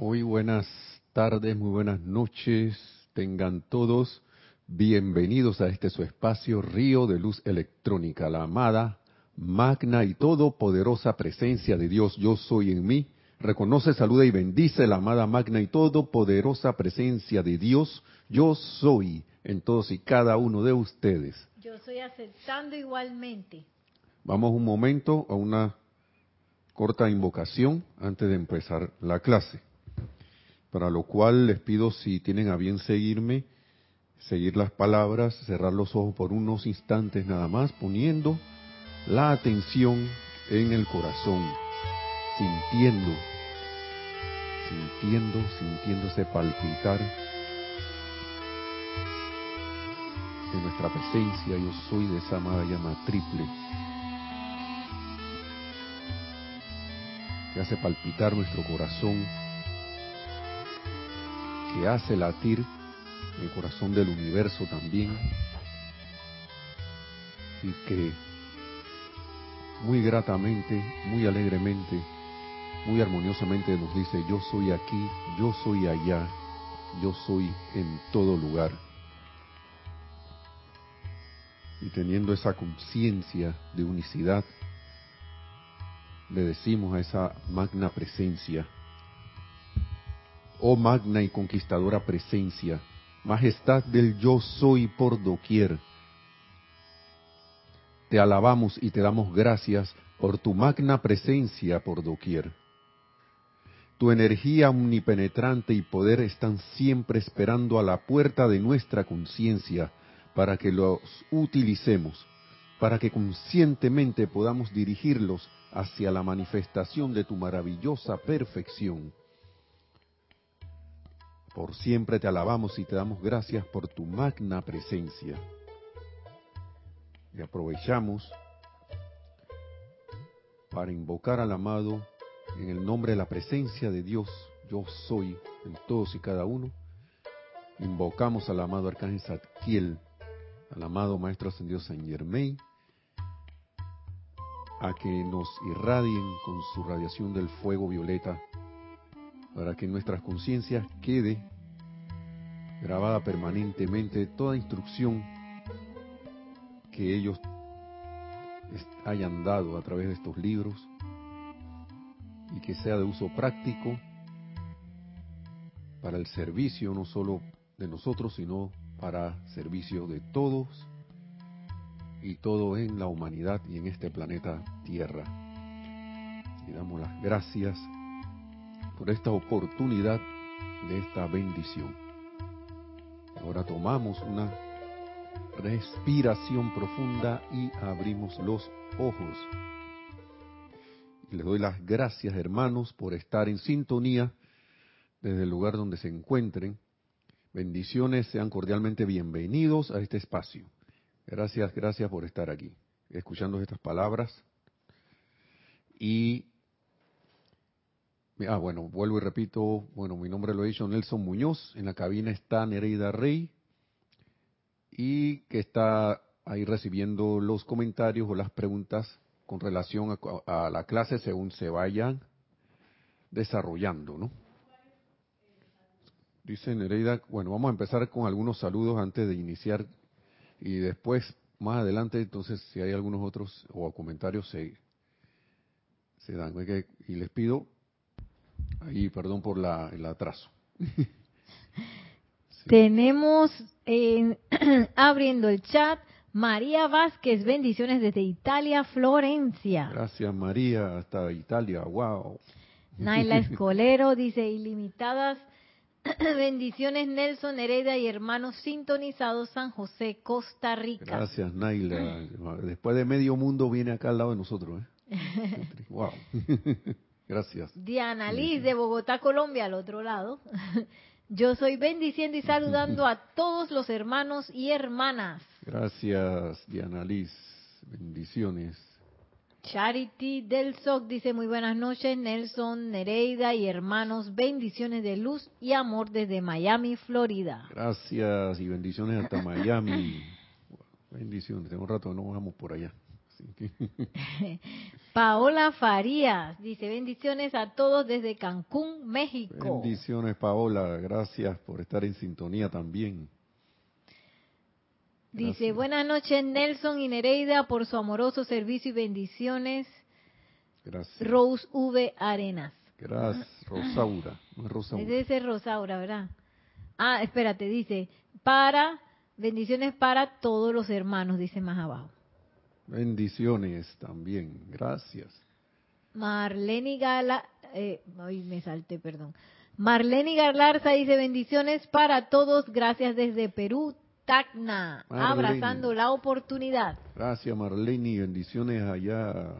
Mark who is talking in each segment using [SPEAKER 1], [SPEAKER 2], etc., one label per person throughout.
[SPEAKER 1] Muy buenas tardes, muy buenas noches. Tengan todos bienvenidos a este su espacio Río de Luz Electrónica, la amada, magna y todopoderosa presencia de Dios, yo soy en mí. Reconoce, saluda y bendice la amada, magna y todopoderosa presencia de Dios, yo soy en todos y cada uno de ustedes.
[SPEAKER 2] Yo estoy aceptando igualmente.
[SPEAKER 1] Vamos un momento a una corta invocación antes de empezar la clase para lo cual les pido si tienen a bien seguirme, seguir las palabras, cerrar los ojos por unos instantes nada más, poniendo la atención en el corazón, sintiendo, sintiendo, sintiéndose palpitar de nuestra presencia, yo soy de esa amada llama triple, que hace palpitar nuestro corazón que hace latir el corazón del universo también y que muy gratamente, muy alegremente, muy armoniosamente nos dice, yo soy aquí, yo soy allá, yo soy en todo lugar. Y teniendo esa conciencia de unicidad, le decimos a esa magna presencia, oh magna y conquistadora presencia, majestad del yo soy por doquier. Te alabamos y te damos gracias por tu magna presencia por doquier. Tu energía omnipenetrante y poder están siempre esperando a la puerta de nuestra conciencia para que los utilicemos, para que conscientemente podamos dirigirlos hacia la manifestación de tu maravillosa perfección. Por siempre te alabamos y te damos gracias por tu magna presencia. Y aprovechamos para invocar al amado en el nombre de la presencia de Dios, yo soy en todos y cada uno. Invocamos al amado Arcángel Zadkiel, al amado Maestro Ascendido San Germain, a que nos irradien con su radiación del fuego violeta para que nuestras conciencias quede grabada permanentemente toda instrucción que ellos hayan dado a través de estos libros y que sea de uso práctico para el servicio no solo de nosotros, sino para servicio de todos y todo en la humanidad y en este planeta Tierra. Y damos las gracias por esta oportunidad de esta bendición. Ahora tomamos una respiración profunda y abrimos los ojos. les doy las gracias, hermanos, por estar en sintonía desde el lugar donde se encuentren. Bendiciones, sean cordialmente bienvenidos a este espacio. Gracias, gracias por estar aquí, escuchando estas palabras. Y Ah, bueno, vuelvo y repito, bueno, mi nombre lo he dicho, Nelson Muñoz, en la cabina está Nereida Rey y que está ahí recibiendo los comentarios o las preguntas con relación a, la clase según se vayan desarrollando, ¿no? Dice Nereida, bueno, vamos a empezar con algunos saludos antes de iniciar y después, más adelante, entonces, si hay algunos otros o comentarios, se, se dan. Y les pido Ahí, perdón por la, el atraso.
[SPEAKER 2] Tenemos abriendo el chat María Vázquez, bendiciones desde Italia, Florencia.
[SPEAKER 1] Gracias María, hasta Italia, wow.
[SPEAKER 2] Naila Escolero dice ilimitadas bendiciones Nelson Hereda y hermanos sintonizados San José, Costa Rica.
[SPEAKER 1] Gracias Naila. Después de medio mundo viene acá al lado de nosotros. ¿eh? wow. Gracias.
[SPEAKER 2] Diana Liz de Bogotá, Colombia, al otro lado. Yo soy bendiciendo y saludando a todos los hermanos y hermanas.
[SPEAKER 1] Gracias, Diana Liz. Bendiciones.
[SPEAKER 2] Charity del SOC dice muy buenas noches, Nelson, Nereida y hermanos, bendiciones de luz y amor desde Miami, Florida.
[SPEAKER 1] Gracias y bendiciones hasta Miami. bendiciones, tengo un rato no vamos por allá.
[SPEAKER 2] Paola Farías dice bendiciones a todos desde Cancún, México.
[SPEAKER 1] Bendiciones, Paola. Gracias por estar en sintonía también.
[SPEAKER 2] Dice, buenas noches Nelson y Nereida por su amoroso servicio y bendiciones.
[SPEAKER 1] Gracias.
[SPEAKER 2] Rose V. Arenas.
[SPEAKER 1] Gracias, Rosaura. No es Rosaura.
[SPEAKER 2] Debe ser Rosaura, ¿verdad? Ah, espérate, dice, para, bendiciones para todos los hermanos, dice más abajo.
[SPEAKER 1] Bendiciones también, gracias.
[SPEAKER 2] Marlene Gala, eh, ay, me salté, perdón. Marlene Garlarza dice bendiciones para todos, gracias desde Perú, Tacna,
[SPEAKER 1] Marlene.
[SPEAKER 2] abrazando la oportunidad.
[SPEAKER 1] Gracias, Marlene. Bendiciones allá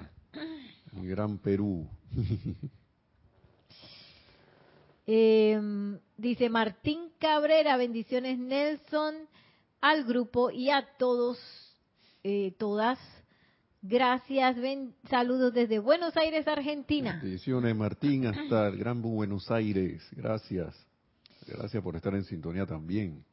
[SPEAKER 1] en Gran Perú.
[SPEAKER 2] Eh, dice Martín Cabrera, bendiciones Nelson, al grupo y a todos, eh, todas. Gracias, ven, saludos desde Buenos Aires, Argentina.
[SPEAKER 1] Bendiciones, Martín, hasta el Gran Buenos Aires. Gracias. Gracias por estar en sintonía también.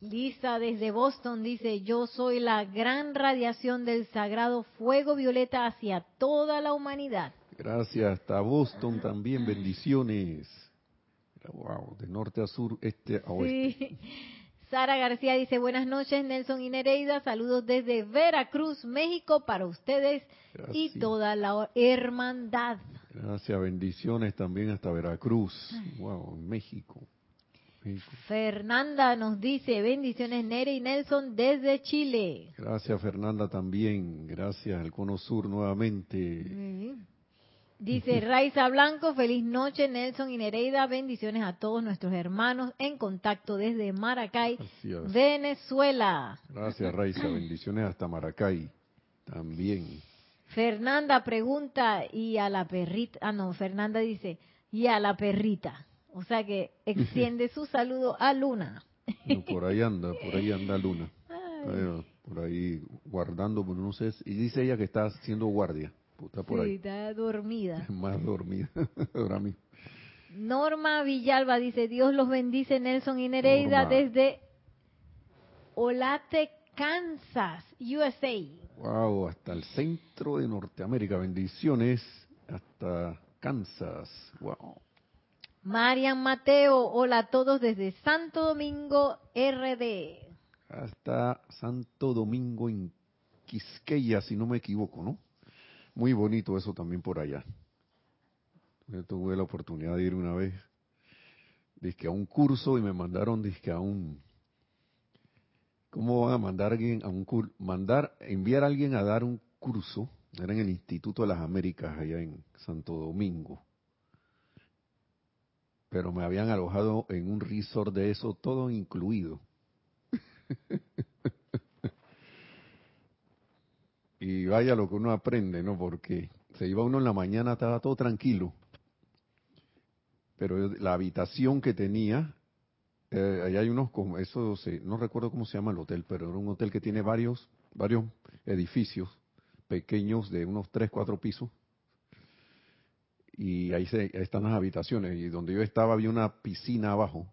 [SPEAKER 2] Lisa desde Boston dice, yo soy la gran radiación del sagrado fuego violeta hacia toda la humanidad.
[SPEAKER 1] Gracias, hasta Boston también. Bendiciones. Wow, de norte a sur, este a oeste.
[SPEAKER 2] Sí. Sara García dice, buenas noches Nelson y Nereida, saludos desde Veracruz, México para ustedes y toda la hermandad.
[SPEAKER 1] Gracias, bendiciones también hasta Veracruz. Wow, México. México.
[SPEAKER 2] Fernanda nos dice, bendiciones Nere y Nelson desde Chile.
[SPEAKER 1] Gracias, Fernanda, también. Gracias, el Cono Sur nuevamente.
[SPEAKER 2] Dice Raiza Blanco, feliz noche Nelson y Nereida, bendiciones a todos nuestros hermanos en contacto desde Maracay. Venezuela.
[SPEAKER 1] Gracias, Raiza. Bendiciones hasta Maracay. También.
[SPEAKER 2] Fernanda pregunta, y a la perrita, ah no, Fernanda dice, y a la perrita. O sea que extiende su saludo a Luna.
[SPEAKER 1] No, por ahí anda, por ahí anda Luna. Por ahí guardando, no sé. Y dice ella que está haciendo guardia. Está por
[SPEAKER 2] Sí,
[SPEAKER 1] ahí.
[SPEAKER 2] está dormida.
[SPEAKER 1] Más dormida. Ahora mismo.
[SPEAKER 2] Norma Villalba dice, Dios los bendice Nelson y Nereida
[SPEAKER 1] Norma.
[SPEAKER 2] desde Olate, Kansas, USA.
[SPEAKER 1] Wow, hasta el centro de Norteamérica. Bendiciones hasta Kansas. Wow.
[SPEAKER 2] Marian Mateo, hola a todos desde Santo Domingo, RD.
[SPEAKER 1] Hasta Santo Domingo en Quisqueya, si no me equivoco, ¿no? Muy bonito eso también por allá. Yo tuve la oportunidad de ir una vez, dizque a un curso y me mandaron, dizque a un, ¿cómo van a mandar a alguien a un curso? Mandar, enviar a alguien a dar un curso, era en el Instituto de las Américas allá en Santo Domingo. Pero me habían alojado en un resort de eso, todo incluido. Y vaya lo que uno aprende, ¿no? Porque se iba uno en la mañana, estaba todo tranquilo. Pero la habitación que tenía, eh, allá hay unos, como eso, no recuerdo cómo se llama el hotel, pero era un hotel que tiene varios, varios edificios pequeños de unos tres, cuatro pisos. Y ahí, se, ahí están las habitaciones. Y donde yo estaba había una piscina abajo.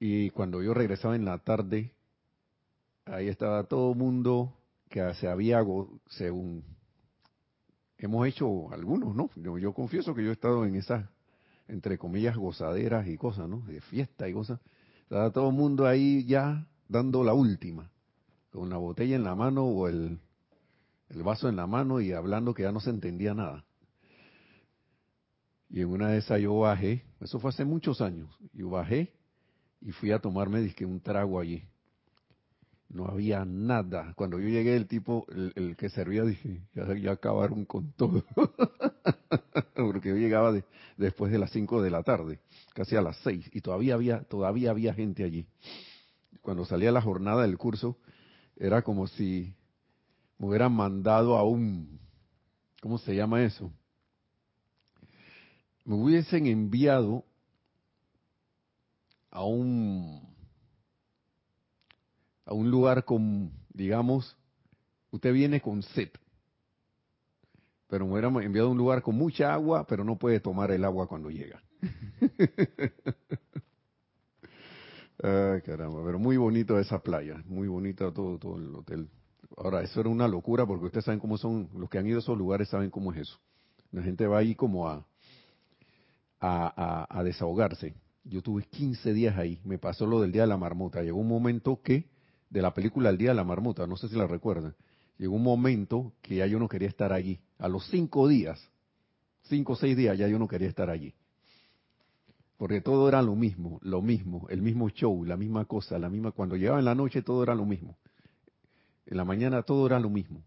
[SPEAKER 1] Y cuando yo regresaba en la tarde, ahí estaba todo mundo que se había, según hemos hecho algunos, ¿no? Yo, yo confieso que yo he estado en esas, entre comillas, gozaderas y cosas, ¿no? De fiesta y cosas. Estaba todo el mundo ahí ya dando la última, con la botella en la mano o el, el vaso en la mano y hablando que ya no se entendía nada. Y en una de esas yo bajé, eso fue hace muchos años, yo bajé y fui a tomarme dizque un trago allí. No había nada. Cuando yo llegué, el tipo, el, que servía, dije, ya, acabaron con todo. Porque yo llegaba de- después de las 5 de la tarde, casi a las 6, y todavía había, todavía había gente allí. Cuando salía la jornada del curso, era como si me hubieran mandado a un, ¿cómo se llama eso? Me hubiesen enviado a un a un lugar con, digamos, usted viene con sed, pero me hubiéramos enviado a un lugar con mucha agua, pero no puede tomar el agua cuando llega. Ay, caramba, pero muy bonito esa playa, muy bonito todo, todo el hotel. Ahora, eso era una locura porque ustedes saben cómo son, los que han ido a esos lugares saben cómo es eso. La gente va ahí como a, a, a, desahogarse. Yo tuve 15 días ahí, me pasó lo del Día de la Marmota. Llegó un momento que, de la película El Día de la Marmota, no sé si la recuerdan, llegó un momento que ya yo no quería estar allí. A los cinco días, cinco o seis días ya yo no quería estar allí. Porque todo era lo mismo, lo mismo, el mismo show, la misma cosa, la misma. Cuando llegaba en la noche todo era lo mismo. En la mañana todo era lo mismo.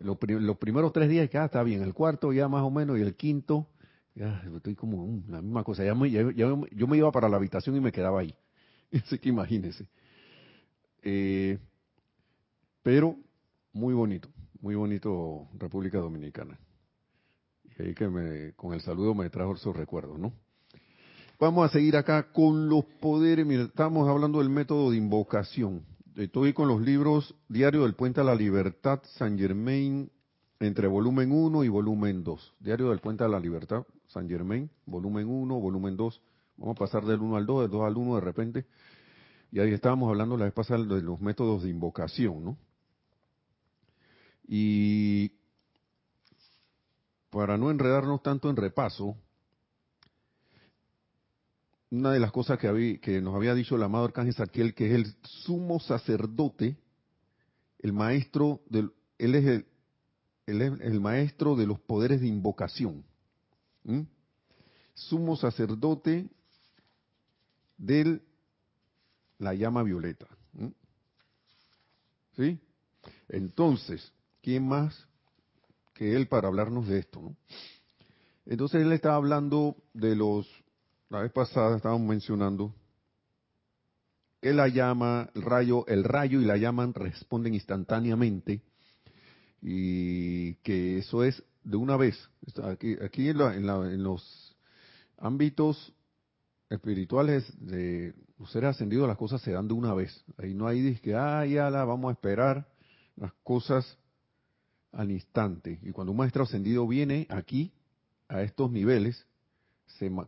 [SPEAKER 1] Los, primeros tres días que ah, está bien, el cuarto ya más o menos y el quinto, ya estoy como mm, la misma cosa. Ya, yo me iba para la habitación y me quedaba ahí. Así que imagínense. Eh, pero muy bonito, muy bonito República Dominicana. Y ahí que me, con el saludo me trajo esos recuerdos, ¿no? Vamos a seguir acá con los poderes. Estamos hablando del método de invocación. Estoy con los libros Diario del Puente a la Libertad, San Germain, entre volumen 1 y volumen 2. Diario del Puente a la Libertad, San Germain, volumen 1, volumen 2. Vamos a pasar del 1 al 2, del 2 al 1 de repente. Y ahí estábamos hablando la vez pasada de los métodos de invocación, ¿no? Y para no enredarnos tanto en repaso, una de las cosas que, nos había dicho el amado Arcángel Saquiel, que es el sumo sacerdote, el maestro, del, él, es el, el maestro de los poderes de invocación. Sumo sacerdote de la llama violeta. ¿Sí? Entonces, ¿quién más que él para hablarnos de esto? ¿no? Entonces él estaba hablando de los la vez pasada estábamos mencionando que la llama, el rayo, el rayo y la llama responden instantáneamente y que eso es de una vez. Aquí, aquí en, los ámbitos espirituales de los seres ascendidos las cosas se dan de una vez. Ahí no hay que, ah, ya la vamos a esperar las cosas al instante. Y cuando un maestro ascendido viene aquí, a estos niveles,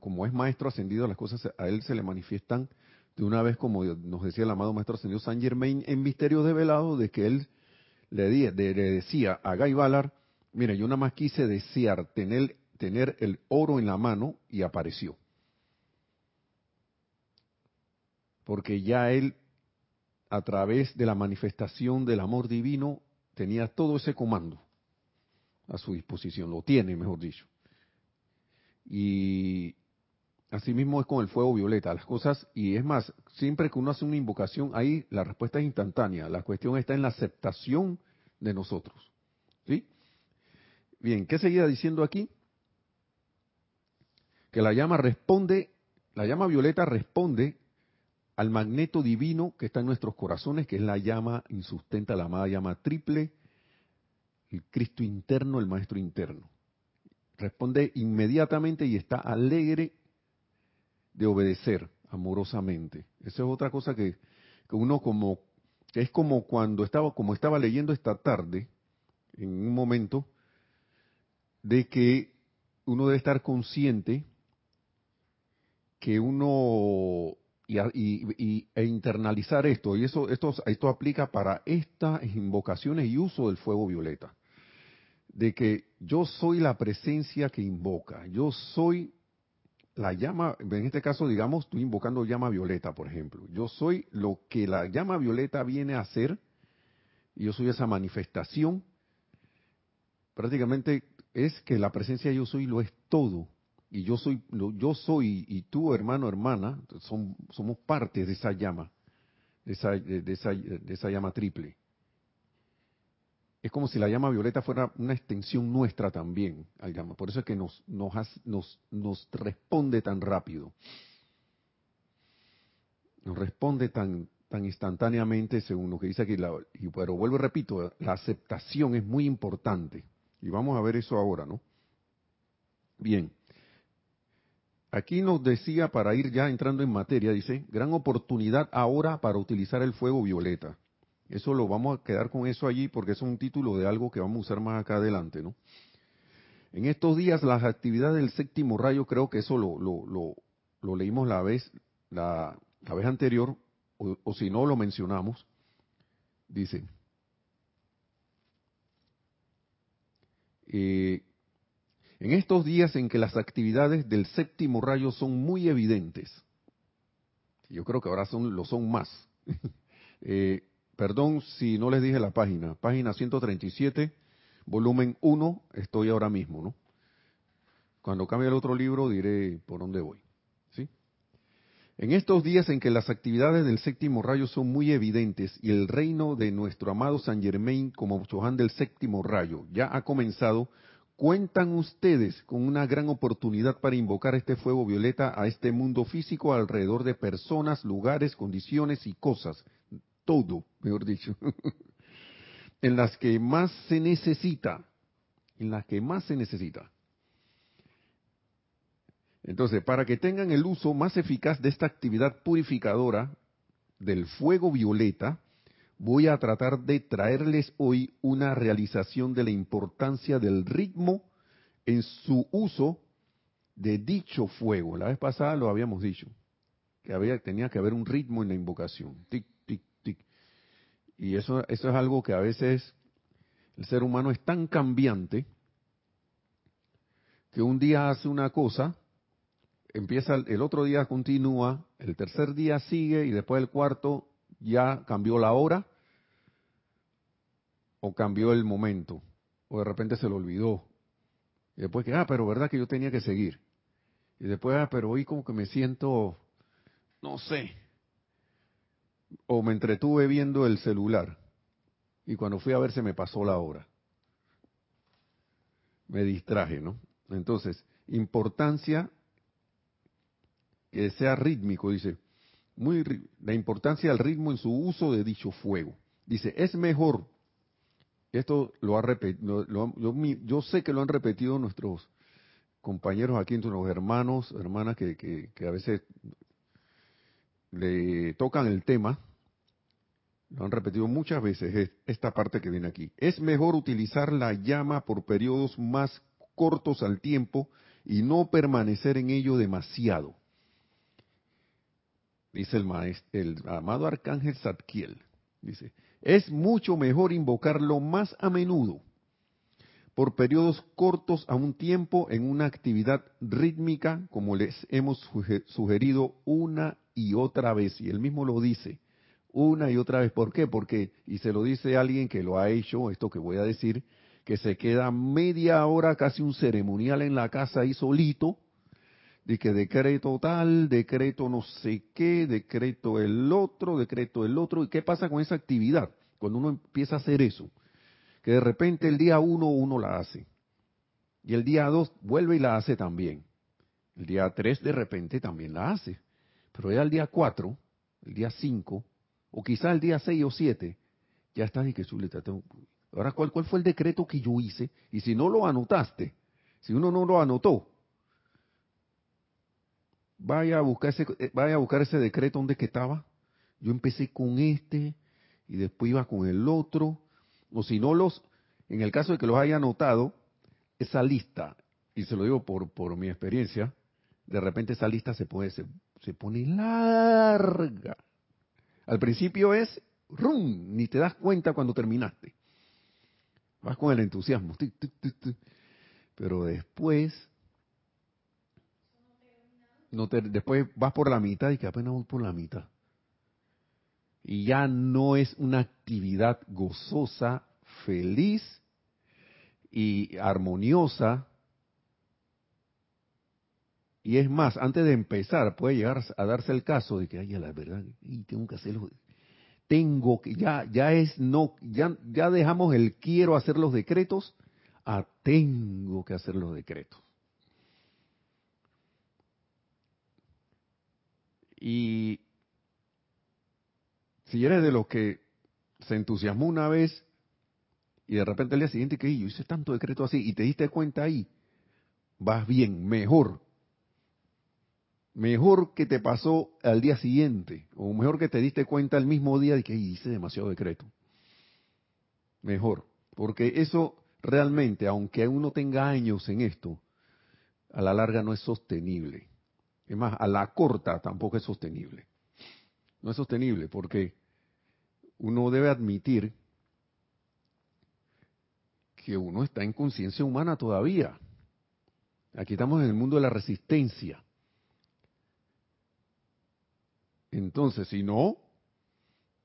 [SPEAKER 1] como es maestro ascendido, las cosas a él se le manifiestan de una vez, como nos decía el amado maestro ascendido San Germain en Misterios Develados, de que él le, decía a Guy Ballard, mire, yo nada más quise desear tener, tener el oro en la mano y apareció. Porque ya él, a través de la manifestación del amor divino, tenía todo ese comando a su disposición, lo tiene, mejor dicho. Y asimismo es con el fuego violeta. Las cosas, y es más, siempre que uno hace una invocación, ahí la respuesta es instantánea. La cuestión está en la aceptación de nosotros. ¿Sí? Bien, ¿qué seguía diciendo aquí? Que la llama responde, la llama violeta responde al magneto divino que está en nuestros corazones, que es la llama insustenta, la amada llama triple, el Cristo interno, el Maestro interno responde inmediatamente y está alegre de obedecer amorosamente. Esa es otra cosa que, uno como, es como cuando estaba, como estaba leyendo esta tarde, en un momento, de que uno debe estar consciente que uno y, e internalizar esto. Y eso esto esto aplica para estas invocaciones y uso del fuego violeta. De que yo soy la presencia que invoca, yo soy la llama, en este caso digamos, estoy invocando llama violeta, por ejemplo, yo soy lo que la llama violeta viene a hacer, y yo soy esa manifestación, prácticamente es que la presencia yo soy lo es todo, y yo soy, yo soy, y tú hermano, hermana, somos parte de esa llama, de esa, de esa, de esa llama triple es como si la llama violeta fuera una extensión nuestra también al llama. Por eso es que nos, nos, nos, responde tan rápido. Nos responde tan, tan instantáneamente según lo que dice aquí. y, pero vuelvo y repito, la aceptación es muy importante. Y vamos a ver eso ahora, ¿no? Bien. Aquí nos decía, para ir ya entrando en materia, dice, gran oportunidad ahora para utilizar el fuego violeta. Eso lo vamos a quedar con eso allí porque es un título de algo que vamos a usar más acá adelante, ¿no? En estos días las actividades del séptimo rayo, creo que eso lo, lo, lo, leímos la vez, la, la vez anterior, o, si no lo mencionamos, dice, eh, en estos días en que las actividades del séptimo rayo son muy evidentes, yo creo que ahora son, lo son más. eh, perdón si no les dije la página, página 137, volumen 1, estoy ahora mismo, ¿no? Cuando cambie el otro libro diré por dónde voy. ¿sí? En estos días en que las actividades del séptimo rayo son muy evidentes y el reino de nuestro amado San Germain como Chohan del séptimo rayo ya ha comenzado, cuentan ustedes con una gran oportunidad para invocar este fuego violeta a este mundo físico alrededor de personas, lugares, condiciones y cosas todo, mejor dicho, en las que más se necesita, en las que más se necesita. Entonces, para que tengan el uso más eficaz de esta actividad purificadora del fuego violeta, voy a tratar de traerles hoy una realización de la importancia del ritmo en su uso de dicho fuego. La vez pasada lo habíamos dicho, que había, tenía que haber un ritmo en la invocación. Y eso, eso es algo que a veces el ser humano es tan cambiante que un día hace una cosa, empieza el otro día continúa, el tercer día sigue y después el cuarto ya cambió la hora o cambió el momento o de repente se lo olvidó. Y después que, ah, pero verdad que yo tenía que seguir. Y después, ah, pero hoy como que me siento, no sé, o me entretuve viendo el celular y cuando fui a ver se me pasó la hora. Me distraje, ¿no? Entonces, importancia que sea rítmico, dice, muy la importancia del ritmo en su uso de dicho fuego. Dice, es mejor, esto lo ha repetido, yo, sé que lo han repetido nuestros compañeros aquí, nuestros hermanos, hermanas que, a veces le tocan el tema, lo han repetido muchas veces, esta parte que viene aquí. Es mejor utilizar la llama por periodos más cortos al tiempo y no permanecer en ello demasiado. Dice el, maestro, el amado arcángel Zadkiel. Dice, es mucho mejor invocarlo más a menudo, por periodos cortos a un tiempo en una actividad rítmica, como les hemos sugerido una y otra vez, y él mismo lo dice, una y otra vez. ¿Por qué? Porque, y se lo dice alguien que lo ha hecho, esto que voy a decir, que se queda media hora, casi un ceremonial en la casa ahí solito, de que decreto tal, decreto no sé qué, decreto el otro, decreto el otro. ¿Y qué pasa con esa actividad? Cuando uno empieza a hacer eso, que de repente el día uno uno la hace, y el día dos vuelve y la hace también. El día tres de repente también la hace. Pero ya el día 4, el día 5, o quizá el día 6 o 7, ya estás y que chuleta. Tengo... Ahora, ¿cuál, ¿cuál fue el decreto que yo hice? Y si no lo anotaste, si uno no lo anotó, vaya a buscar ese, eh, vaya a buscar ese decreto donde que estaba. Yo empecé con este y después iba con el otro. O si no los, en el caso de que los haya anotado, esa lista, y se lo digo por, por mi experiencia, de repente esa lista se, puede, se, pone larga. Al principio es, rum, ni te das cuenta cuando terminaste. Vas con el entusiasmo. Pero después, después vas por la mitad y que apenas voy por la mitad. Y ya no es una actividad gozosa, feliz y armoniosa y es más, antes de empezar, puede llegar a darse el caso de que, ay, la verdad, y tengo que hacerlo. Tengo que, ya, ya es, no, ya, ya dejamos el quiero hacer los decretos a tengo que hacer los decretos. Y si eres de los que se entusiasmó una vez y de repente el día siguiente que yo hice tanto decreto así y te diste cuenta ahí, vas bien, mejor mejor que te pasó al día siguiente, o mejor que te diste cuenta el mismo día de que hice demasiado decreto. Mejor, porque eso realmente, aunque uno tenga años en esto, a la larga no es sostenible. Es más, a la corta tampoco es sostenible. No es sostenible porque uno debe admitir que uno está en conciencia humana todavía. Aquí estamos en el mundo de la resistencia. Entonces, si no,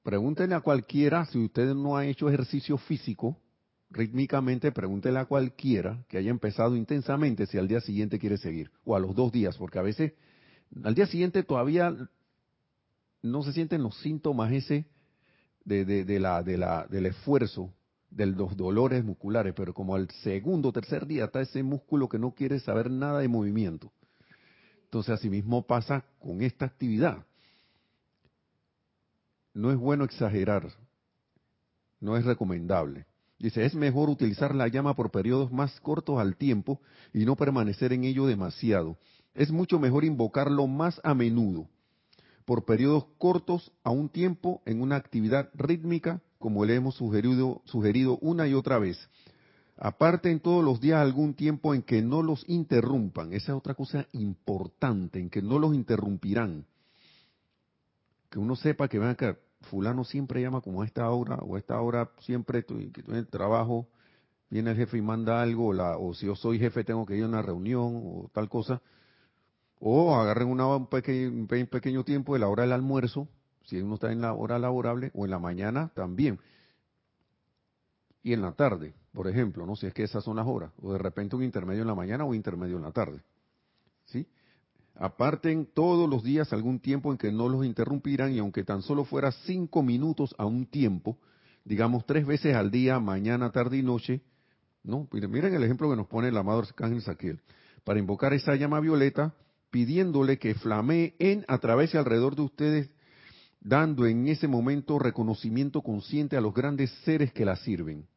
[SPEAKER 1] pregúntenle a cualquiera, si usted no ha hecho ejercicio físico, rítmicamente, pregúntenle a cualquiera que haya empezado intensamente si al día siguiente quiere seguir, o a los dos días, porque a veces al día siguiente todavía no se sienten los síntomas ese de, de, la, de la, del esfuerzo, de los dolores musculares, pero como al segundo o tercer día está ese músculo que no quiere saber nada de movimiento. Entonces, asimismo pasa con esta actividad. No es bueno exagerar, no es recomendable. Dice, es mejor utilizar la llama por periodos más cortos al tiempo y no permanecer en ello demasiado. Es mucho mejor invocarlo más a menudo, por periodos cortos a un tiempo en una actividad rítmica, como le hemos sugerido, sugerido una y otra vez. Aparte en todos los días algún tiempo en que no los interrumpan. Esa es otra cosa importante, en que no los interrumpirán. Que uno sepa que, van a fulano siempre llama como a esta hora, o a esta hora siempre estoy, en el trabajo, viene el jefe y manda algo, o, si yo soy jefe tengo que ir a una reunión, o tal cosa. O agarren una, un, pequeño, pequeño tiempo de la hora del almuerzo, si uno está en la hora laborable, o en la mañana también. Y en la tarde, por ejemplo, no si es que esas son las horas, o de repente un intermedio en la mañana o intermedio en la tarde. ¿Sí? Aparten todos los días algún tiempo en que no los interrumpirán y aunque tan solo fuera cinco minutos a un tiempo, digamos tres veces al día, mañana, tarde y noche, ¿no? Miren el ejemplo que nos pone el amado Arcángel Saquiel. Para invocar esa llama violeta, pidiéndole que flamee en, a través y alrededor de ustedes, dando en ese momento reconocimiento consciente a los grandes seres que la sirven.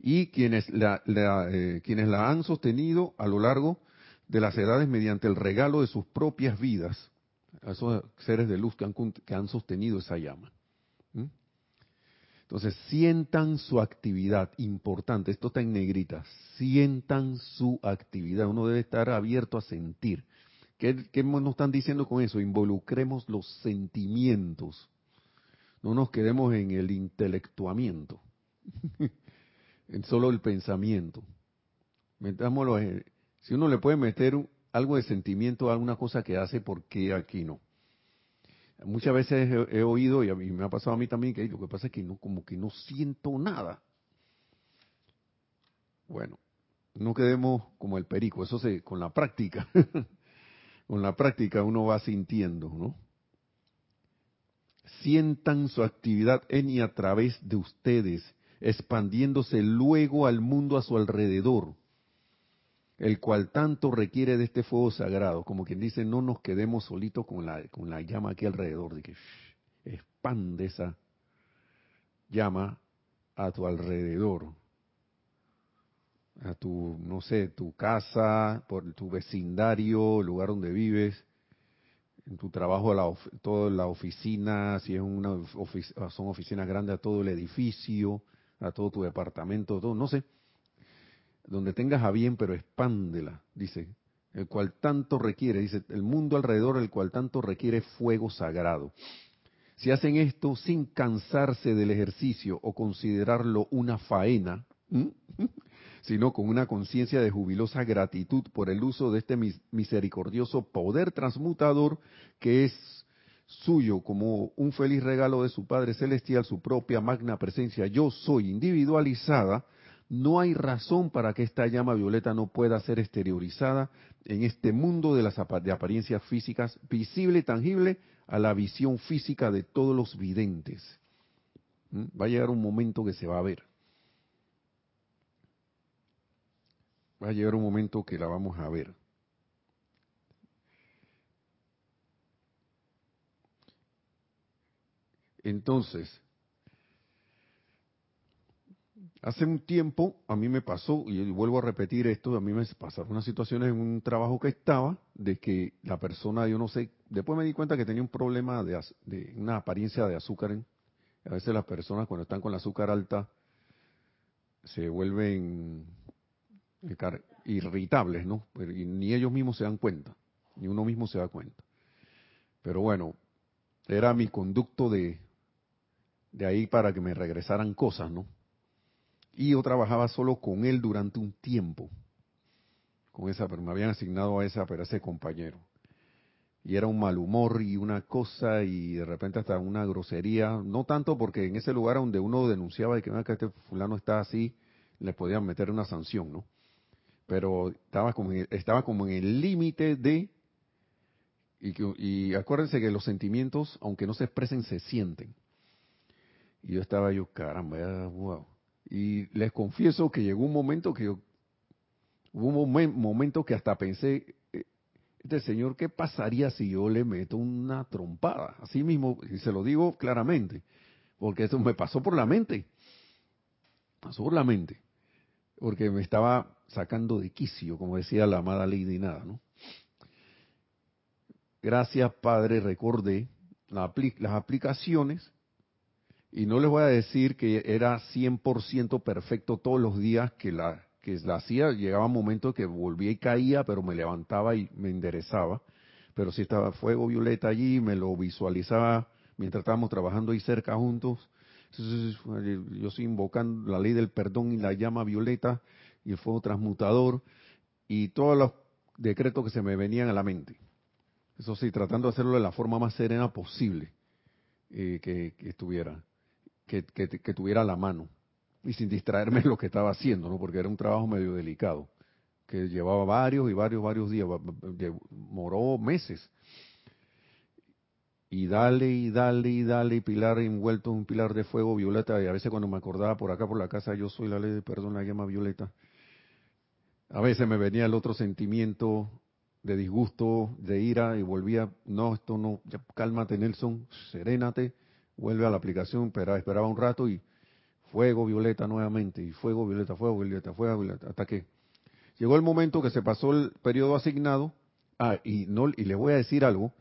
[SPEAKER 1] Y quienes la, eh, quienes la han sostenido a lo largo de las edades mediante el regalo de sus propias vidas, a esos seres de luz que han, que han sostenido esa llama. Entonces, sientan su actividad, importante, esto está en negrita, sientan su actividad, uno debe estar abierto a sentir. ¿Qué, ¿Qué, nos están diciendo con eso? Involucremos los sentimientos, no nos quedemos en el intelectuamiento, en solo el pensamiento. Metámoslo si uno le puede meter algo de sentimiento a alguna cosa que hace, ¿por qué aquí no? Muchas veces he, oído, y a mí me ha pasado a mí también, que lo que pasa es que no, como que no siento nada. Bueno, no quedemos como el perico, eso se, con la práctica, con la práctica uno va sintiendo, ¿no? Sientan su actividad en y a través de ustedes, expandiéndose luego al mundo a su alrededor el cual tanto requiere de este fuego sagrado, como quien dice, no nos quedemos solitos con la, con la llama aquí alrededor, de que expande esa llama a tu alrededor, a tu, no sé, tu casa, por tu vecindario, lugar donde vives, en tu trabajo, la, toda la oficina, si es una son oficinas grandes, a todo el edificio, a todo tu departamento, todo, no sé donde tengas a bien, pero expándela, dice, el cual tanto requiere, dice, el mundo alrededor, el cual tanto requiere fuego sagrado. Si hacen esto sin cansarse del ejercicio o considerarlo una faena, sino con una conciencia de jubilosa gratitud por el uso de este misericordioso poder transmutador que es suyo como un feliz regalo de su Padre Celestial, su propia magna presencia, yo soy individualizada, no hay razón para que esta llama violeta no pueda ser exteriorizada en este mundo de las de apariencias físicas, visible y tangible a la visión física de todos los videntes. ¿Mm? Va a llegar un momento que se va a ver. Va a llegar un momento que la vamos a ver. Entonces, Hace un tiempo a mí me pasó, y vuelvo a repetir esto, a mí me pasaron unas situaciones en un trabajo que estaba, de que la persona, yo no sé, después me di cuenta que tenía un problema de, una apariencia de azúcar. En, a veces las personas cuando están con la azúcar alta se vuelven irritables, ¿no? Y ni ellos mismos se dan cuenta, ni uno mismo se da cuenta. Pero bueno, era mi conducto de, de ahí para que me regresaran cosas, ¿no? Y yo trabajaba solo con él durante un tiempo. Con esa, pero me habían asignado a esa, pero ese compañero. Y era un mal humor y una cosa y de repente hasta una grosería. No tanto porque en ese lugar donde uno denunciaba y que, que este fulano está así, le podían meter una sanción, ¿no? Pero estaba como en, estaba como en el límite de y, y acuérdense que los sentimientos, aunque no se expresen, se sienten. Y yo estaba yo, caramba, wow. Y les confieso que llegó un momento que yo, hubo un momento que hasta pensé, eh, este señor, ¿qué pasaría si yo le meto una trompada? Así mismo, y se lo digo claramente, porque eso me pasó por la mente. Pasó por la mente. Porque me estaba sacando de quicio, como decía la amada Lady Nada, ¿no? Gracias, Padre, recordé las aplicaciones y no les voy a decir que era 100% perfecto todos los días que la, que la hacía. Llegaba un momento que volvía y caía, pero me levantaba y me enderezaba. Pero si estaba fuego violeta allí, me lo visualizaba mientras estábamos trabajando ahí cerca juntos. yo estoy invocando la ley del perdón y la llama violeta y el fuego transmutador y todos los decretos que se me venían a la mente. Eso sí, tratando de hacerlo de la forma más serena posible eh, que, que estuviera que, tuviera la mano y sin distraerme en lo que estaba haciendo, ¿no? Porque era un trabajo medio delicado, que llevaba varios y varios, varios días, moró meses. Y dale, y dale, y dale, pilar envuelto en un pilar de fuego violeta, y a veces cuando me acordaba por acá, por la casa, yo soy la ley de perdón, la llama violeta, a veces me venía el otro sentimiento de disgusto, de ira, y volvía, no, esto no, ya, cálmate Nelson, serénate, vuelve a la aplicación, esperaba, esperaba un rato y fuego violeta nuevamente, y fuego violeta, fuego violeta, fuego violeta, hasta que llegó el momento que se pasó el periodo asignado, ah, y, no, y le voy a decir algo,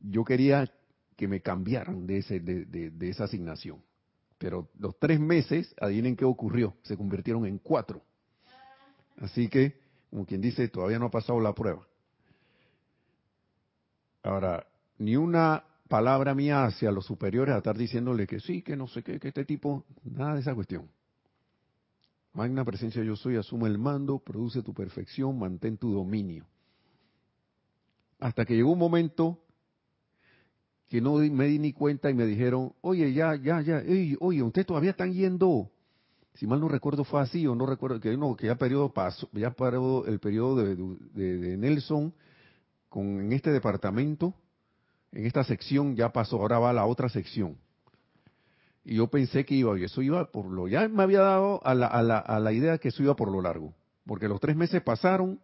[SPEAKER 1] yo quería que me cambiaran de, ese, de, de, esa asignación, pero los tres meses, adivinen qué ocurrió, se convirtieron en cuatro. Así que, como quien dice, todavía no ha pasado la prueba. Ahora, ni una palabra mía hacia los superiores a estar diciéndole que sí, que no sé qué, que este tipo, nada de esa cuestión. Magna presencia yo soy, asume el mando, produce tu perfección, mantén tu dominio. Hasta que llegó un momento que no me di ni cuenta y me dijeron, oye, ya, ya, ya, oye, usted todavía están yendo. Si mal no recuerdo fue así o no recuerdo, que no, que ya periodo pasó, ya paró el periodo de, de Nelson con en este departamento en esta sección ya pasó, ahora va a la otra sección. Y yo pensé que iba, y eso iba por lo, ya me había dado a la, a la, a la idea que eso iba por lo largo, porque los tres meses pasaron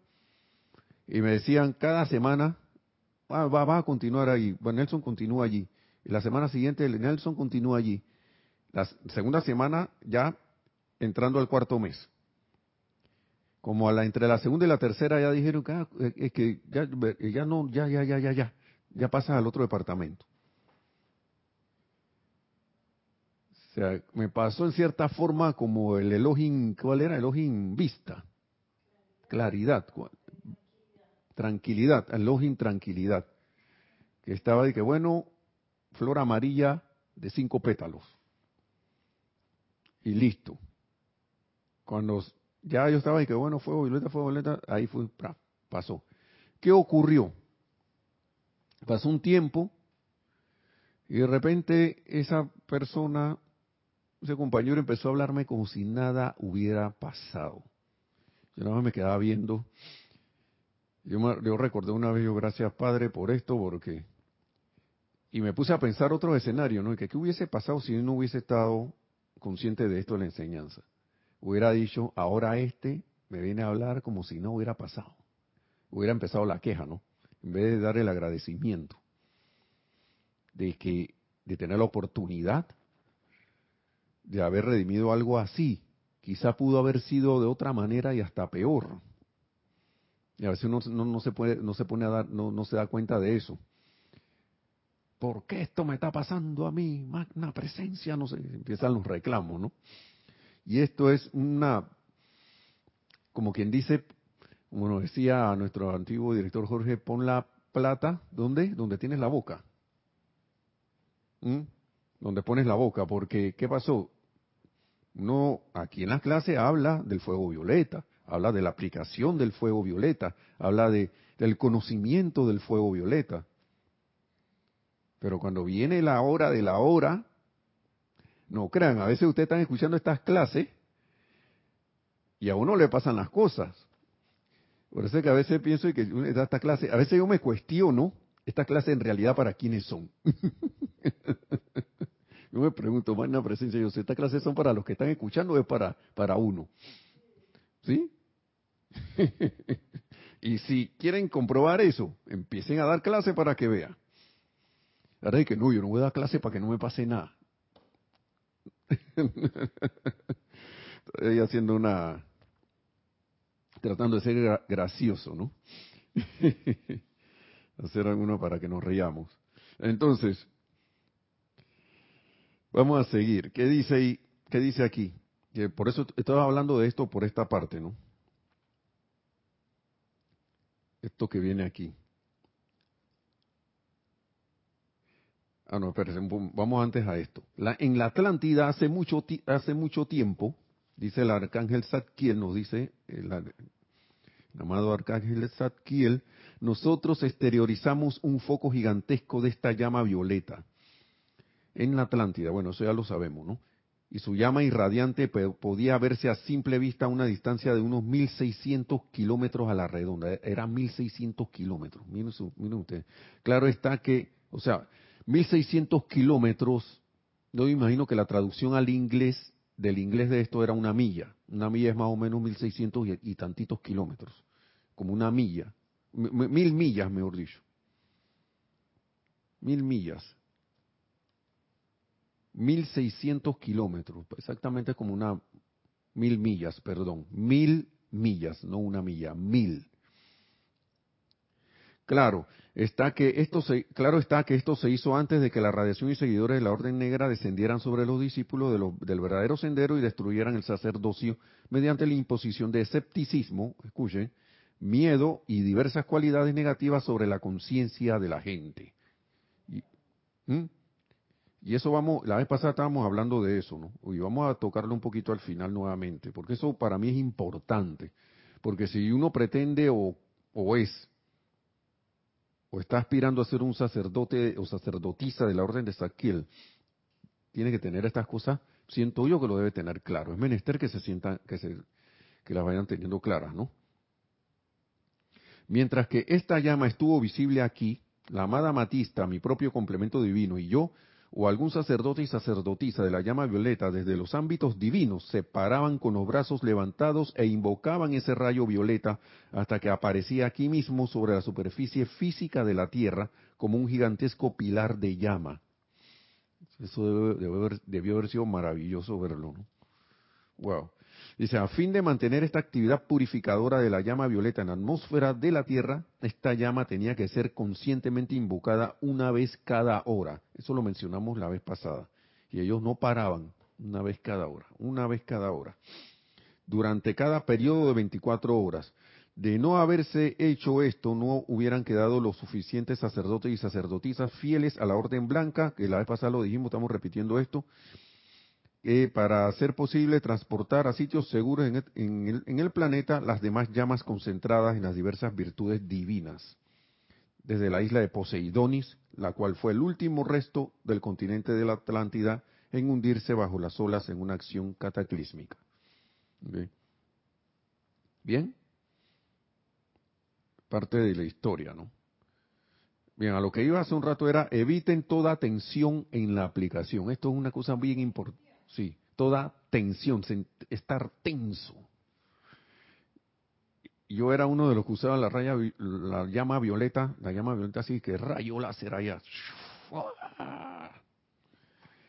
[SPEAKER 1] y me decían cada semana, va, va, a continuar ahí, Nelson continúa allí, y la semana siguiente Nelson continúa allí. La segunda semana ya entrando al cuarto mes. Como a la, entre la segunda y la tercera ya dijeron que, ah, es que ya no, ya, ya, ya, ya, ya ya pasas al otro departamento. O sea, me pasó en cierta forma como el Elohim, ¿cuál era? Elohim vista. Claridad. Tranquilidad. Elohim tranquilidad. Que estaba de que, bueno, flor amarilla de cinco pétalos. Y listo. Cuando ya yo estaba de que, bueno, fuego violeta, fuego violeta, ahí fue, pasó. ¿Qué ocurrió? Pasó un tiempo y de repente esa persona, ese compañero empezó a hablarme como si nada hubiera pasado. Yo nada más me quedaba viendo. Yo, yo recordé una vez, yo gracias Padre por esto, porque... Y me puse a pensar otro escenario, ¿no? Que qué hubiese pasado si no hubiese estado consciente de esto en la enseñanza. Hubiera dicho, ahora este me viene a hablar como si no hubiera pasado. Hubiera empezado la queja, ¿no? En vez de dar el agradecimiento de que de tener la oportunidad de haber redimido algo así, quizá pudo haber sido de otra manera y hasta peor. Y a veces uno no, se puede, no se pone a dar, no, no se da cuenta de eso. ¿Por qué esto me está pasando a mí? Magna presencia, no sé, empiezan los reclamos, ¿no? Y esto es una, como quien dice, como nos decía nuestro antiguo director Jorge, pon la plata, ¿dónde? Donde tienes la boca. ¿Mm? Donde pones la boca, porque ¿qué pasó? Uno aquí en la clase habla del fuego violeta, habla de la aplicación del fuego violeta, habla de, del conocimiento del fuego violeta. Pero cuando viene la hora de la hora, no crean, a veces ustedes están escuchando estas clases y a uno le pasan las cosas. Por eso es que a veces pienso que esta clase, a veces yo me cuestiono esta clase en realidad para quiénes son. yo me pregunto, magna presencia, yo sé, esta clase son para los que están escuchando o es para, para uno. ¿Sí? y si quieren comprobar eso, empiecen a dar clase para que vean. Ahora que no, yo no voy a dar clase para que no me pase nada. Estoy haciendo una, tratando de ser gracioso, ¿no? Hacer alguno para que nos reamos. Entonces, vamos a seguir. ¿Qué dice? ¿Qué dice aquí? Que por eso estaba hablando de esto por esta parte, ¿no? Esto que viene aquí. Ah, no, espérense, vamos antes a esto. La, en la Atlántida hace mucho, hace mucho tiempo, dice el arcángel Zadkiel, nos dice el, amado arcángel Zadkiel, nosotros exteriorizamos un foco gigantesco de esta llama violeta en la Atlántida. Bueno, eso ya lo sabemos, ¿no? Y su llama irradiante podía verse a simple vista a una distancia de unos 1600 kilómetros a la redonda. Era 1600 kilómetros. Miren, miren ustedes. Claro está que, o sea, 1600 kilómetros, yo imagino que la traducción al inglés, del inglés de esto era una milla. Una milla es más o menos 1600 y, y tantitos kilómetros, como una milla. mil millas, mejor dicho. Mil millas. 1600 kilómetros, exactamente como una mil millas, perdón, mil millas, no una milla, mil. Claro, está que esto se, claro está que esto se hizo antes de que la radiación y seguidores de la Orden Negra descendieran sobre los discípulos del verdadero sendero y destruyeran el sacerdocio mediante la imposición de escepticismo, escuchen, miedo y diversas cualidades negativas sobre la conciencia de la gente. Y, y, eso vamos, la vez pasada estábamos hablando de eso, ¿no? Y vamos a tocarlo un poquito al final nuevamente, porque eso para mí es importante, porque si uno pretende o, o es o está aspirando a ser un sacerdote o sacerdotisa de la orden de Saquiel, tiene que tener estas cosas, siento yo que lo debe tener claro. Es menester que se sientan, que se, que las vayan teniendo claras, ¿no? Mientras que esta llama estuvo visible aquí, la amada Matista, mi propio complemento divino, y yo o algún sacerdote y sacerdotisa de la llama violeta desde los ámbitos divinos se paraban con los brazos levantados e invocaban ese rayo violeta hasta que aparecía aquí mismo sobre la superficie física de la tierra como un gigantesco pilar de llama. Eso debió haber, sido maravilloso verlo, ¿no? Wow. Dice, a fin de mantener esta actividad purificadora de la llama violeta en la atmósfera de la Tierra, esta llama tenía que ser conscientemente invocada una vez cada hora. Eso lo mencionamos la vez pasada. Y ellos no paraban una vez cada hora, una vez cada hora. Durante cada periodo de 24 horas. De no haberse hecho esto, no hubieran quedado los suficientes sacerdotes y sacerdotisas fieles a la orden blanca, que la vez pasada lo dijimos, estamos repitiendo esto, eh, para hacer posible transportar a sitios seguros en el, planeta las demás llamas concentradas en las diversas virtudes divinas. Desde la isla de Poseidonis, la cual fue el último resto del continente de la Atlántida en hundirse bajo las olas en una acción cataclísmica. Bien. Parte de la historia, ¿no? Bien, a lo que iba hace un rato era eviten toda tensión en la aplicación. Esto es una cosa bien importante sí, toda tensión, estar tenso. Yo era uno de los que usaba la raya, la llama violeta, la llama violeta así que rayo láser allá.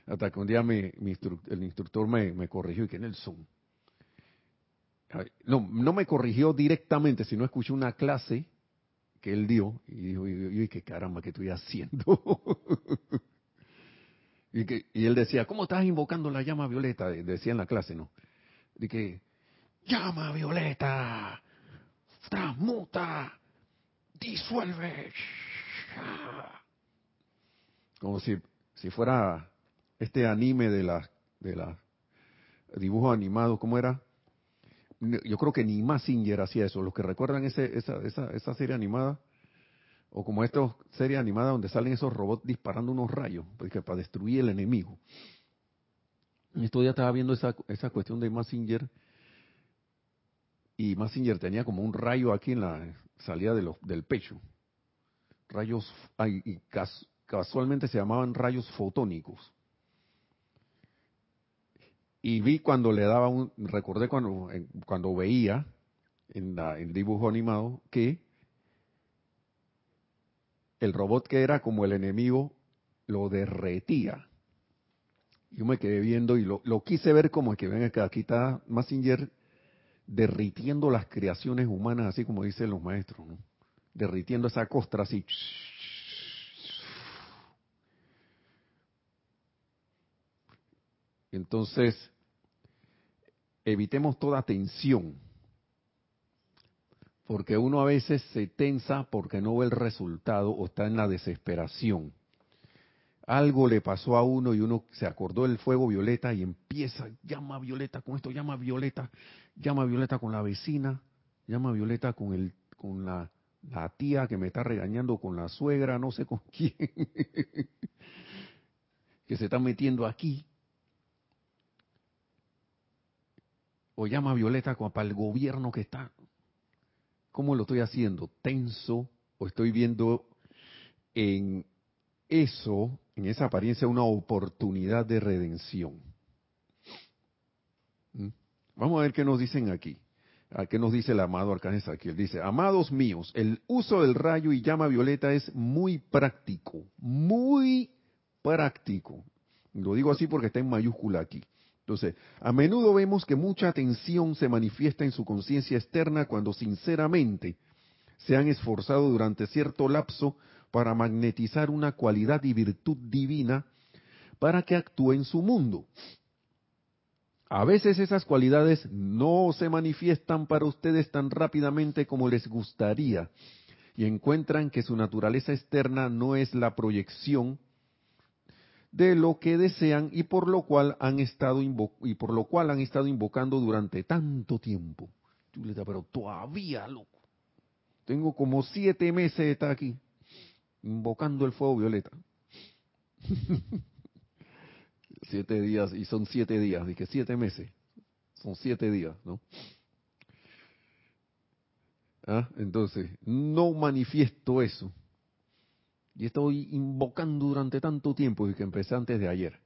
[SPEAKER 1] Hasta que un día el instructor me, corrigió y que en el Zoom. No, no me corrigió directamente, sino escuché una clase que él dio y dijo, y, y, qué caramba, ¿qué estoy haciendo? Y, que, y él decía, ¿cómo estás invocando la llama violeta? Decía en la clase, ¿no? De que, llama violeta, transmuta, disuelve. Como si, si fuera este anime de las de las dibujos animados, ¿cómo era? Yo creo que ni Massinger hacía eso. Los que recuerdan ese, esa, esa, esa serie animada, o como esta serie animada donde salen esos robots disparando unos rayos, porque para destruir el enemigo. Estos días estaba viendo esa, esa cuestión de Massinger y Massinger tenía como un rayo aquí en la salida de del pecho. Rayos, y casualmente se llamaban rayos fotónicos. Y vi cuando le daba un, recordé cuando, cuando veía en la, el dibujo animado que el robot que era como el enemigo lo derretía. Yo me quedé viendo y lo, quise ver como que ven acá, aquí está Massinger derritiendo las creaciones humanas, así como dicen los maestros, ¿no? derritiendo esa costra así. Entonces, evitemos toda tensión, porque uno a veces se tensa porque no ve el resultado o está en la desesperación. Algo le pasó a uno y uno se acordó del fuego violeta y empieza, llama violeta con esto, llama violeta, llama violeta con la vecina, llama violeta con el, con la, la tía que me está regañando, con la suegra, no sé con quién, que se está metiendo aquí. o llama Violeta para el gobierno que está. ¿Cómo lo estoy haciendo? ¿Tenso? ¿O estoy viendo en eso, en esa apariencia, una oportunidad de redención? ¿Mm? Vamos a ver qué nos dicen aquí. ¿A qué nos dice el amado Arcángel Él Dice, amados míos, el uso del rayo y llama violeta es muy práctico, muy práctico. Lo digo así porque está en mayúscula aquí. Entonces, a menudo vemos que mucha tensión se manifiesta en su conciencia externa cuando sinceramente se han esforzado durante cierto lapso para magnetizar una cualidad y virtud divina para que actúe en su mundo. A veces esas cualidades no se manifiestan para ustedes tan rápidamente como les gustaría y encuentran que su naturaleza externa no es la proyección de lo que desean y por lo cual han estado y por lo cual han estado invocando durante tanto tiempo. pero todavía, loco. Tengo como siete meses de estar aquí, invocando el fuego violeta. siete días, y son siete días, dije siete meses. Son siete días, ¿no? ¿Ah? Entonces, no manifiesto eso y estoy invocando durante tanto tiempo y que empecé antes de ayer.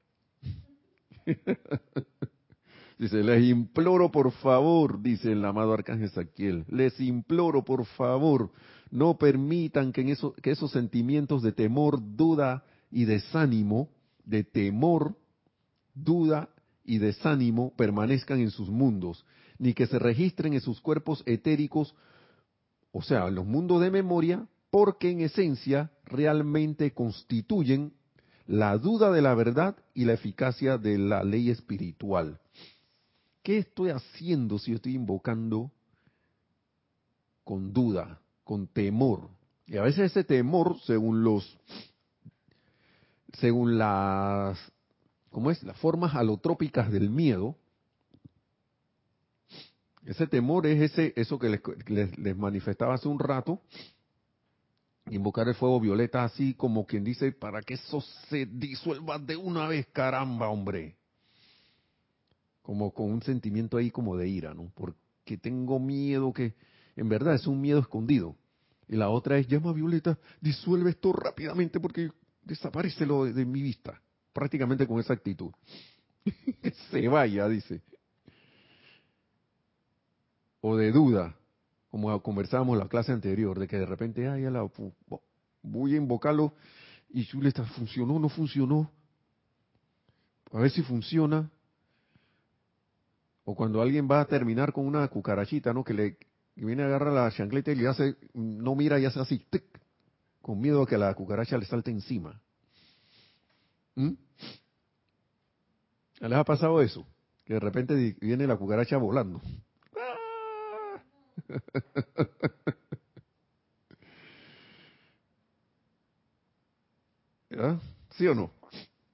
[SPEAKER 1] dice, les imploro por favor, dice el amado arcángel Saquiel, les imploro por favor, no permitan que, en que esos sentimientos de temor, duda y desánimo, de temor, duda y desánimo permanezcan en sus mundos, ni que se registren en sus cuerpos etéricos, o sea, en los mundos de memoria, porque en esencia realmente constituyen la duda de la verdad y la eficacia de la ley espiritual. ¿Qué estoy haciendo si estoy invocando con duda, con temor? Y a veces ese temor, según los, según las, ¿cómo es? Las formas alotrópicas del miedo, ese temor es ese, eso que les, les manifestaba hace un rato, invocar el fuego violeta así como quien dice, para que eso se disuelva de una vez, caramba, hombre. Como con un sentimiento ahí como de ira, ¿no? Porque tengo miedo que, en verdad es un miedo escondido. Y la otra es, llama Violeta, disuelve esto rápidamente porque desaparece lo de, de mi vista. Prácticamente con esa actitud. se vaya, dice. O de duda, como conversábamos en la clase anterior, de que de repente, ay, la, voy a invocarlo y está funcionó, no funcionó. A ver si funciona. O cuando alguien va a terminar con una cucarachita, ¿no? Que le viene a agarrar la chancleta y le hace, no mira y hace así, con miedo a que la cucaracha le salte encima. ¿Mm? ¿Les ha pasado eso? Que de repente viene la cucaracha volando. ¿Sí o no?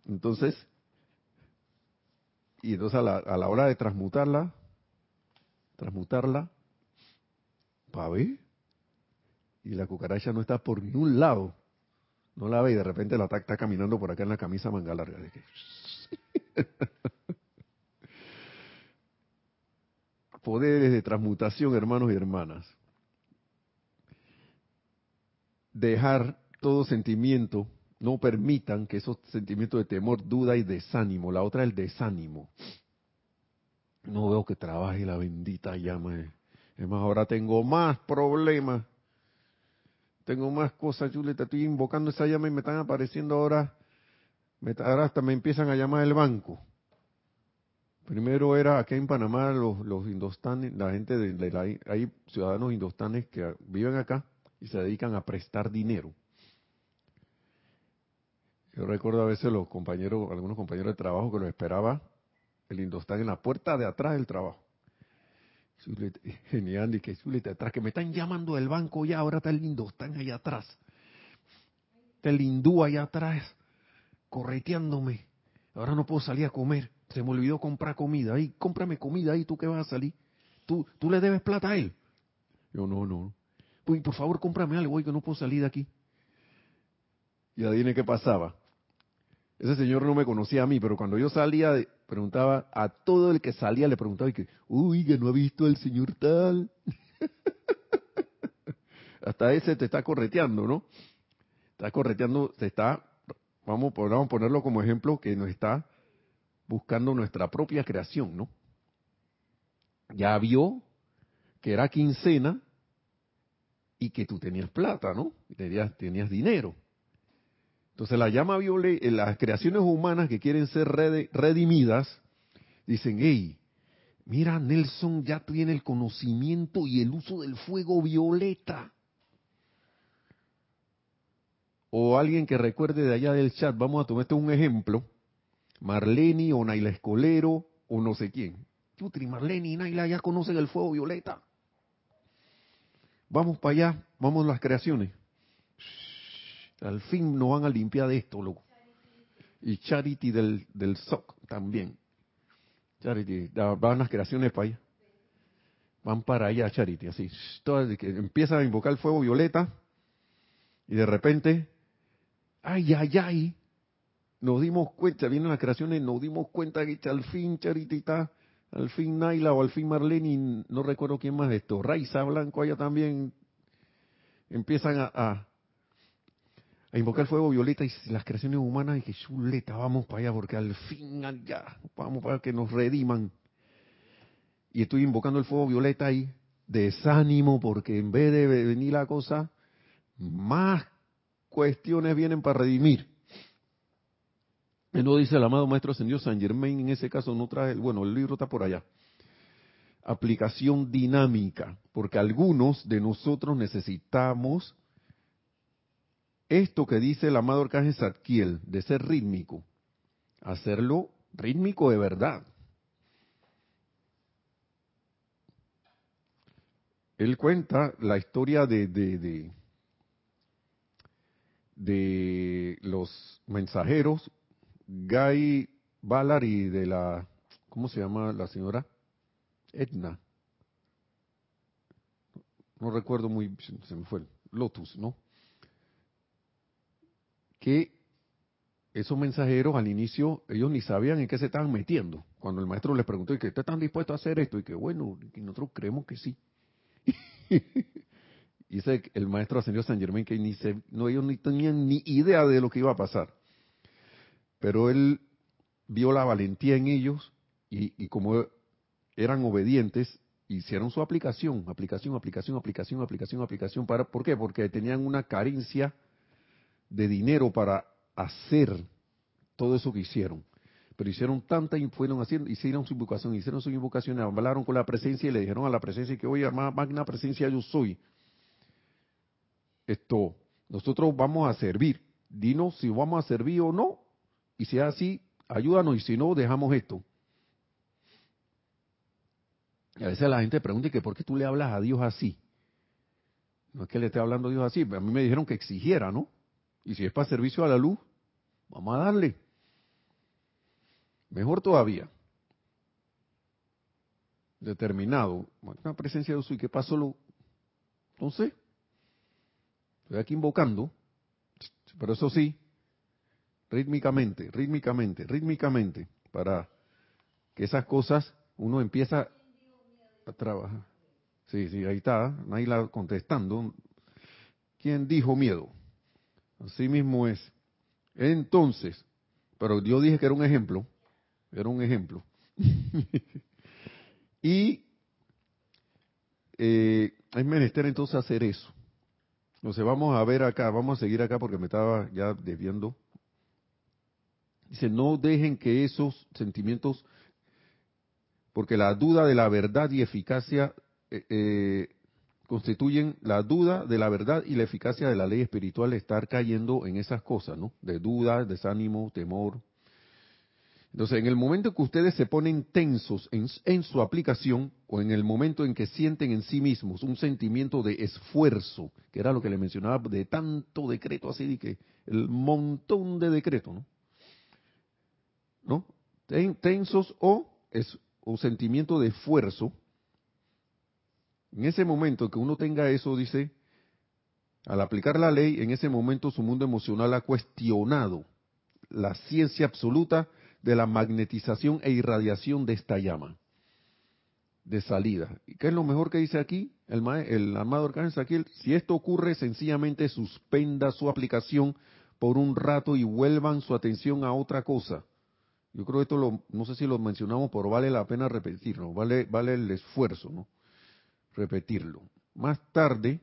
[SPEAKER 1] Entonces, Y entonces a la, a la hora de transmutarla, transmutarla, para ver, y la cucaracha no está por ningún lado. No la ve y de repente la está, está caminando por acá en la camisa manga larga. De que... Poderes de transmutación, hermanos y hermanas. Dejar todo sentimiento, no permitan que esos sentimientos de temor, duda y desánimo, la otra el desánimo. No veo que trabaje la bendita llama. Es más, ahora tengo más problemas tengo más cosas, Julieta, estoy invocando esa llama y me están apareciendo ahora, ahora hasta me empiezan a llamar el banco. Primero era aquí en Panamá los, indostanes, la gente de, la, hay ciudadanos indostanes que viven acá y se dedican a prestar dinero. Yo recuerdo a veces los compañeros, algunos compañeros de trabajo que los esperaba el indostán en la puerta de atrás del trabajo. Genial, y que atrás, que me están llamando del banco ya, ahora está el lindo, están allá atrás. Está el hindú allá atrás, correteándome. Ahora no puedo salir a comer. Se me olvidó comprar comida. Ahí, cómprame comida ahí, tú que vas a salir. ¿Tú, tú le debes plata a él? Yo, no, no. Por favor, cómprame algo hoy que no puedo salir de aquí. Y adivine qué pasaba. Ese señor no me conocía a mí, pero cuando yo salía, preguntaba a todo el que salía, le preguntaba y que, uy, que no ha visto al señor tal. Hasta ese te está correteando, ¿no? Está correteando, te está, vamos, vamos a ponerlo como ejemplo, que nos está buscando nuestra propia creación, ¿no? Ya vio que era quincena y que tú tenías plata, ¿no? Tenías, tenías dinero. Entonces la llama violeta, eh, las creaciones humanas que quieren ser redimidas, dicen, hey, mira, Nelson ya tiene el conocimiento y el uso del fuego violeta. O alguien que recuerde de allá del chat, vamos a tomarte un ejemplo, Marleni o Naila Escolero o no sé quién. Chutri, Marleni y Naila ya conocen el fuego violeta. Vamos para allá, vamos las creaciones. Al fin nos van a limpiar de esto, loco. Y Charity del, del SOC también. Charity, van las creaciones para allá. Van para allá, Charity, así. Todas, que empiezan a invocar el fuego violeta y de repente, ay, ay, ay, nos dimos cuenta, vienen las creaciones, nos dimos cuenta que al fin Charity está, al fin Naila o al fin Marlene, no recuerdo quién más de esto, Raiza Blanco allá también empiezan a, a invocar el fuego violeta y las creaciones humanas y que chuleta, vamos para allá porque al fin ya, vamos para que nos rediman. Y estoy invocando el fuego violeta ahí, desánimo porque en vez de venir la cosa, más cuestiones vienen para redimir. Y no dice el amado maestro ascendido San Germain, en ese caso no trae, bueno, el libro está por allá. Aplicación dinámica, porque algunos de nosotros necesitamos esto que dice el amado Arcángel Zadkiel, de ser rítmico, hacerlo rítmico de verdad. Él cuenta la historia de, de, de, los mensajeros, Guy Ballard y de la, ¿cómo se llama la señora? Edna. No recuerdo muy, se me fue, Lotus, ¿no? que esos mensajeros al inicio, ellos ni sabían en qué se estaban metiendo. Cuando el maestro les preguntó, ¿y que están dispuestos a hacer esto? Y que bueno, y nosotros creemos que sí. y el maestro ascendió San Germán que ni se, no, ellos ni tenían ni idea de lo que iba a pasar. Pero él vio la valentía en ellos y, como eran obedientes, hicieron su aplicación, aplicación, aplicación, aplicación, aplicación, aplicación. Para, ¿Por qué? Porque tenían una carencia de dinero para hacer todo eso que hicieron. Pero hicieron tanta y fueron haciendo, hicieron su invocación, hicieron su invocación, hablaron con la presencia y le dijeron a la presencia que, oye, magna presencia yo soy. Esto, nosotros vamos a servir. Dinos si vamos a servir o no. Y si es así, ayúdanos. Y si no, dejamos esto. Y a veces la gente pregunta que por qué tú le hablas a Dios así. No es que le esté hablando a Dios así, a mí me dijeron que exigiera, ¿no? Y si es para servicio a la luz, vamos a darle. Mejor todavía. determinado, una presencia de uso, ¿y qué pasó? Lo, entonces, estoy aquí invocando, pero eso sí, rítmicamente, rítmicamente, rítmicamente, para que esas cosas uno empieza a trabajar. Sí, sí, ahí está, Naila contestando. ¿Quién dijo miedo? Así mismo es. Entonces, pero yo dije que era un ejemplo, era un ejemplo. y eh, es menester entonces hacer eso. Entonces vamos a ver acá, vamos a seguir acá porque me estaba ya desviando. Dice, no dejen que esos sentimientos, porque la duda de la verdad y eficacia eh, eh, constituyen la duda de la verdad y la eficacia de la ley espiritual estar cayendo en esas cosas, ¿no? De duda, desánimo, temor. Entonces, en el momento que ustedes se ponen tensos en, su aplicación o en el momento en que sienten en sí mismos un sentimiento de esfuerzo, que era lo que le mencionaba de tanto decreto así, de que el montón de decreto, ¿no? ¿No? Tensos o, es, o sentimiento de esfuerzo, en ese momento que uno tenga eso, dice, al aplicar la ley, en ese momento su mundo emocional ha cuestionado la ciencia absoluta de la magnetización e irradiación de esta llama de salida. ¿Y qué es lo mejor que dice aquí? El, el amado Arcángel si esto ocurre, sencillamente suspenda su aplicación por un rato y vuelvan su atención a otra cosa. Yo creo que esto lo, no sé si lo mencionamos, pero vale la pena repetirlo, vale, vale el esfuerzo, ¿no? repetirlo. Más tarde,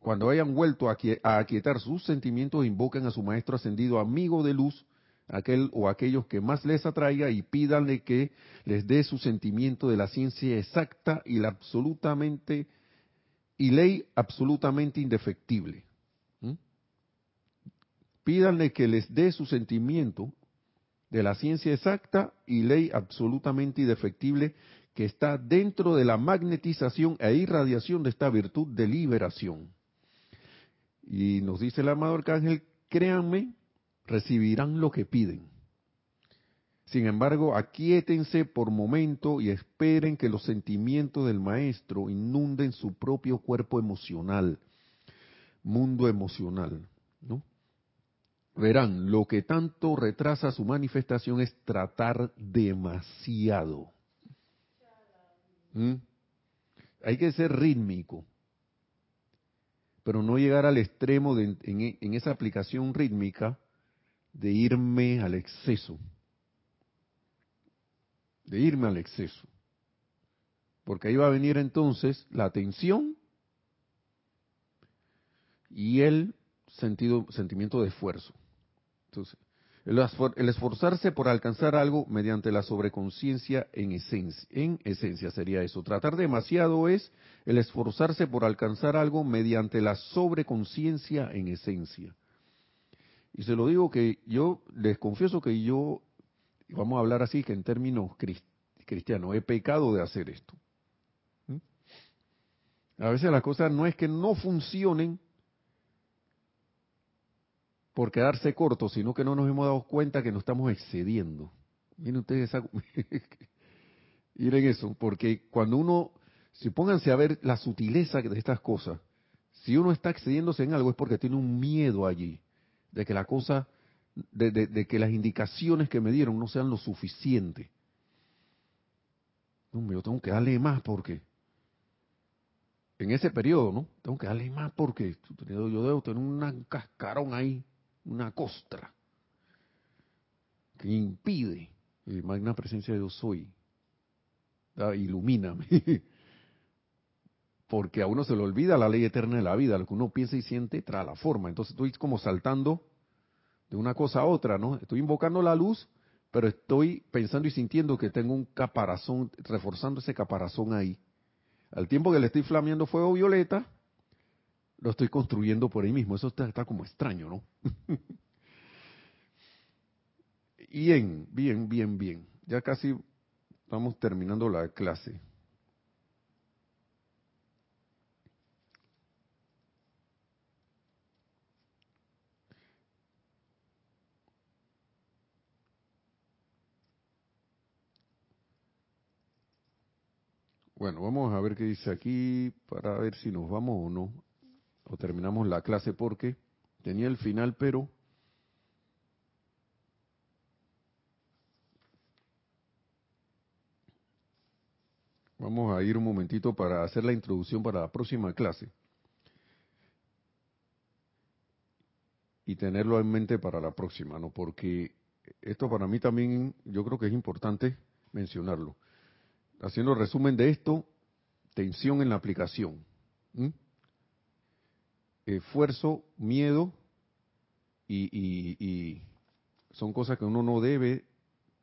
[SPEAKER 1] cuando hayan vuelto a aquietar sus sentimientos, invoquen a su maestro ascendido, amigo de luz, aquel o aquellos que más les atraiga y pídanle que les dé su sentimiento de la ciencia exacta y la absolutamente y ley absolutamente indefectible. Pídanle que les dé su sentimiento de la ciencia exacta y ley absolutamente indefectible que está dentro de la magnetización e irradiación de esta virtud de liberación. Y nos dice el amado arcángel, créanme, recibirán lo que piden. Sin embargo, aquíétense por momento y esperen que los sentimientos del maestro inunden su propio cuerpo emocional, mundo emocional, ¿no? Verán, lo que tanto retrasa su manifestación es tratar demasiado. ¿Mm? Hay que ser rítmico, pero no llegar al extremo de, en, esa aplicación rítmica de irme al exceso, de irme al exceso, porque ahí va a venir entonces la tensión y el sentido, sentimiento de esfuerzo. Entonces, el, esforzarse por alcanzar algo mediante la sobreconciencia en esencia, en esencia sería eso. Tratar demasiado es el esforzarse por alcanzar algo mediante la sobreconciencia en esencia. Y se lo digo que yo les confieso que yo, vamos a hablar así que en términos cristianos, he pecado de hacer esto. ¿Mm? A veces las cosas no es que no funcionen, por quedarse cortos, sino que no nos hemos dado cuenta que nos estamos excediendo. Miren ustedes Miren eso, porque cuando uno, si pónganse a ver la sutileza de estas cosas, si uno está excediéndose en algo es porque tiene un miedo allí, de que la cosa, de, de que las indicaciones que me dieron no sean lo suficiente. yo tengo que darle más porque en ese periodo, ¿no? Tengo que darle más porque yo debo tener un cascarón ahí una costra que impide el magna presencia de Dios soy. Ilumíname. Porque a uno se le olvida la ley eterna de la vida, lo que uno piensa y siente trae la forma. Entonces estoy como saltando de una cosa a otra, ¿no? Estoy invocando la luz, pero estoy pensando y sintiendo que tengo un caparazón, reforzando ese caparazón ahí. Al tiempo que le estoy flameando fuego violeta, lo estoy construyendo por ahí mismo. Eso está, como extraño, ¿no? bien, bien, bien, bien. Ya casi estamos terminando la clase. Bueno, vamos a ver qué dice aquí para ver si nos vamos o no. O terminamos la clase porque tenía el final, pero Vamos a ir un momentito para hacer la introducción para la próxima clase. Y tenerlo en mente para la próxima, ¿no? Porque esto para mí también yo creo que es importante mencionarlo. Haciendo resumen de esto, tensión en la aplicación. Esfuerzo, miedo y, y son cosas que uno no debe,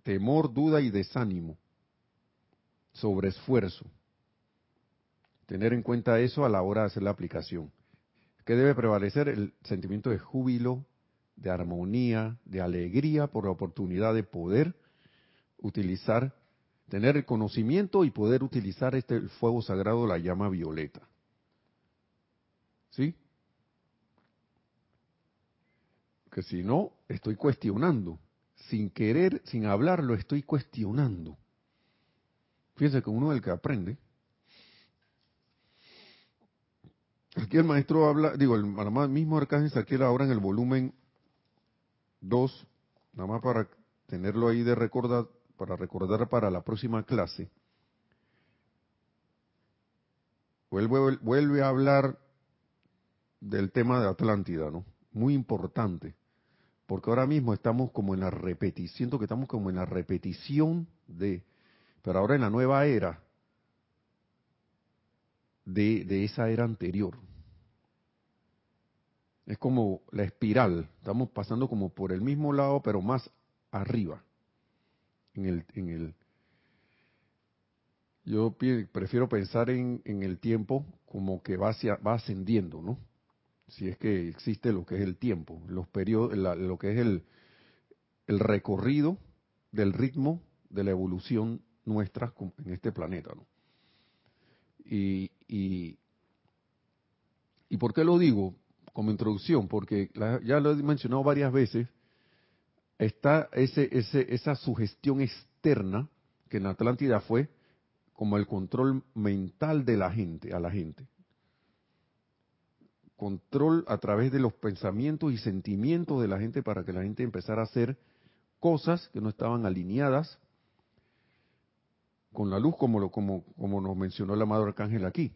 [SPEAKER 1] temor, duda y desánimo sobre esfuerzo. Tener en cuenta eso a la hora de hacer la aplicación. Que debe prevalecer el sentimiento de júbilo, de armonía, de alegría por la oportunidad de poder utilizar, tener el conocimiento y poder utilizar este fuego sagrado, la llama violeta. ¿Sí? Que si no, estoy cuestionando. Sin querer, sin hablarlo, estoy cuestionando. Fíjense que uno es el que aprende. Aquí el maestro habla, digo, el mismo Arcángel aquí ahora en el volumen 2, nada más para tenerlo ahí de recordar, para recordar para la próxima clase. Vuelve, vuelve a hablar del tema de Atlántida, ¿no? Muy importante, porque ahora mismo estamos como en la repetición, siento que estamos como en la repetición de pero ahora en la nueva era de, de esa era anterior. Es como la espiral, estamos pasando como por el mismo lado, pero más arriba. En el, en el, yo prefiero pensar en, en el tiempo como que va, hacia, va ascendiendo, ¿no? Si es que existe lo que es el tiempo, los periodos, lo que es el, el recorrido del ritmo de la evolución nuestras en este planeta. ¿no? Y, y, y, por qué lo digo como introducción? Porque ya lo he mencionado varias veces, está ese, ese, esa sugestión externa que en Atlántida fue como el control mental de la gente, a la gente. Control a través de los pensamientos y sentimientos de la gente para que la gente empezara a hacer cosas que no estaban alineadas con la luz como, lo, como, como nos mencionó el amado arcángel aquí.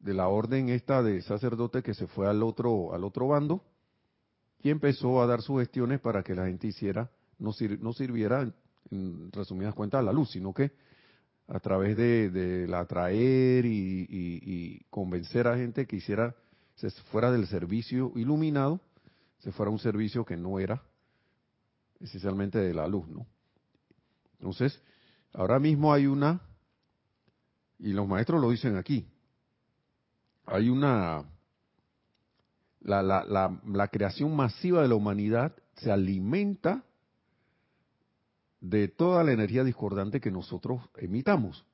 [SPEAKER 1] De la orden esta de sacerdote que se fue al otro, al otro bando y empezó a dar sugestiones para que la gente hiciera, no, no sirviera, en, resumidas cuentas, a la luz, sino que a través de, la atraer y, y, convencer a gente que hiciera, se fuera del servicio iluminado, se fuera un servicio que no era esencialmente de la luz, ¿no? Entonces, Ahora mismo hay una, y los maestros lo dicen aquí, hay una, la, la, la, la creación masiva de la humanidad se alimenta de toda la energía discordante que nosotros emitamos.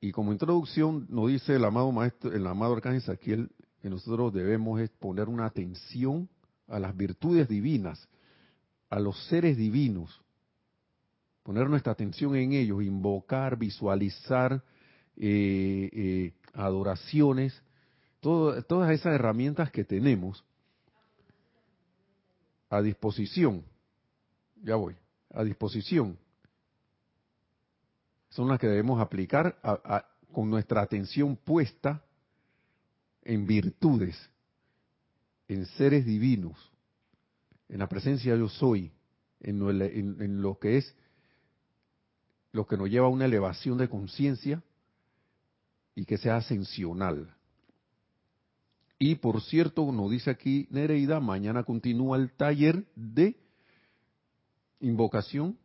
[SPEAKER 1] Y como introducción nos dice el amado maestro, el amado arcángel Saquiel, que nosotros debemos poner una atención a las virtudes divinas, a los seres divinos, poner nuestra atención en ellos, invocar, visualizar eh, eh, adoraciones, todas esas herramientas que tenemos a disposición, ya voy, a disposición, son las que debemos aplicar con nuestra atención puesta en virtudes, en seres divinos, en la presencia yo soy, en lo que es lo que nos lleva a una elevación de conciencia y que sea ascensional. Y por cierto, nos dice aquí Nereida, mañana continúa el taller de invocación,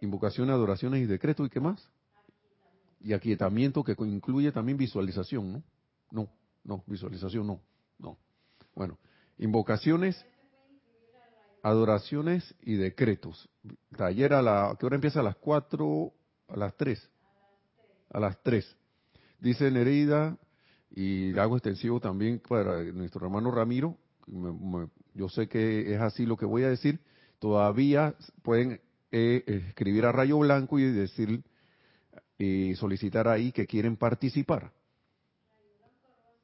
[SPEAKER 1] invocación, adoraciones y decretos y qué más. Y aquietamiento que incluye también visualización, ¿no? No, no, visualización no, no. Bueno, invocaciones, adoraciones y decretos. Taller a la, ¿qué hora empieza? A las 4, a las 3. A las 3. Dice Nereida, y hago extensivo también para nuestro hermano Ramiro, yo sé que es así lo que voy a decir, todavía pueden eh, escribir a Rayo Blanco y decir, y solicitar ahí que quieren participar.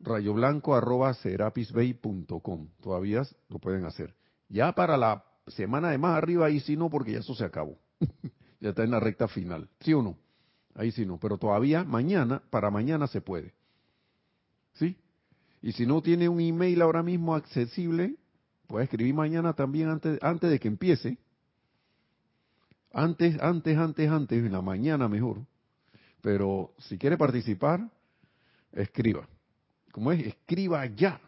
[SPEAKER 1] Rayo Blanco arroba serapisbay.com. Todavía lo pueden hacer. Ya para la semana de más arriba, ahí sí no, porque ya eso se acabó. ya está en la recta final. ¿Sí o no? Ahí sí no. Pero todavía mañana, para mañana se puede. ¿Sí? Y si no tiene un email ahora mismo accesible, puede escribir mañana también antes, antes de que empiece. Antes, antes, antes, antes, en la mañana mejor. Pero si quiere participar, escriba. ¿Cómo es? Escriba ya.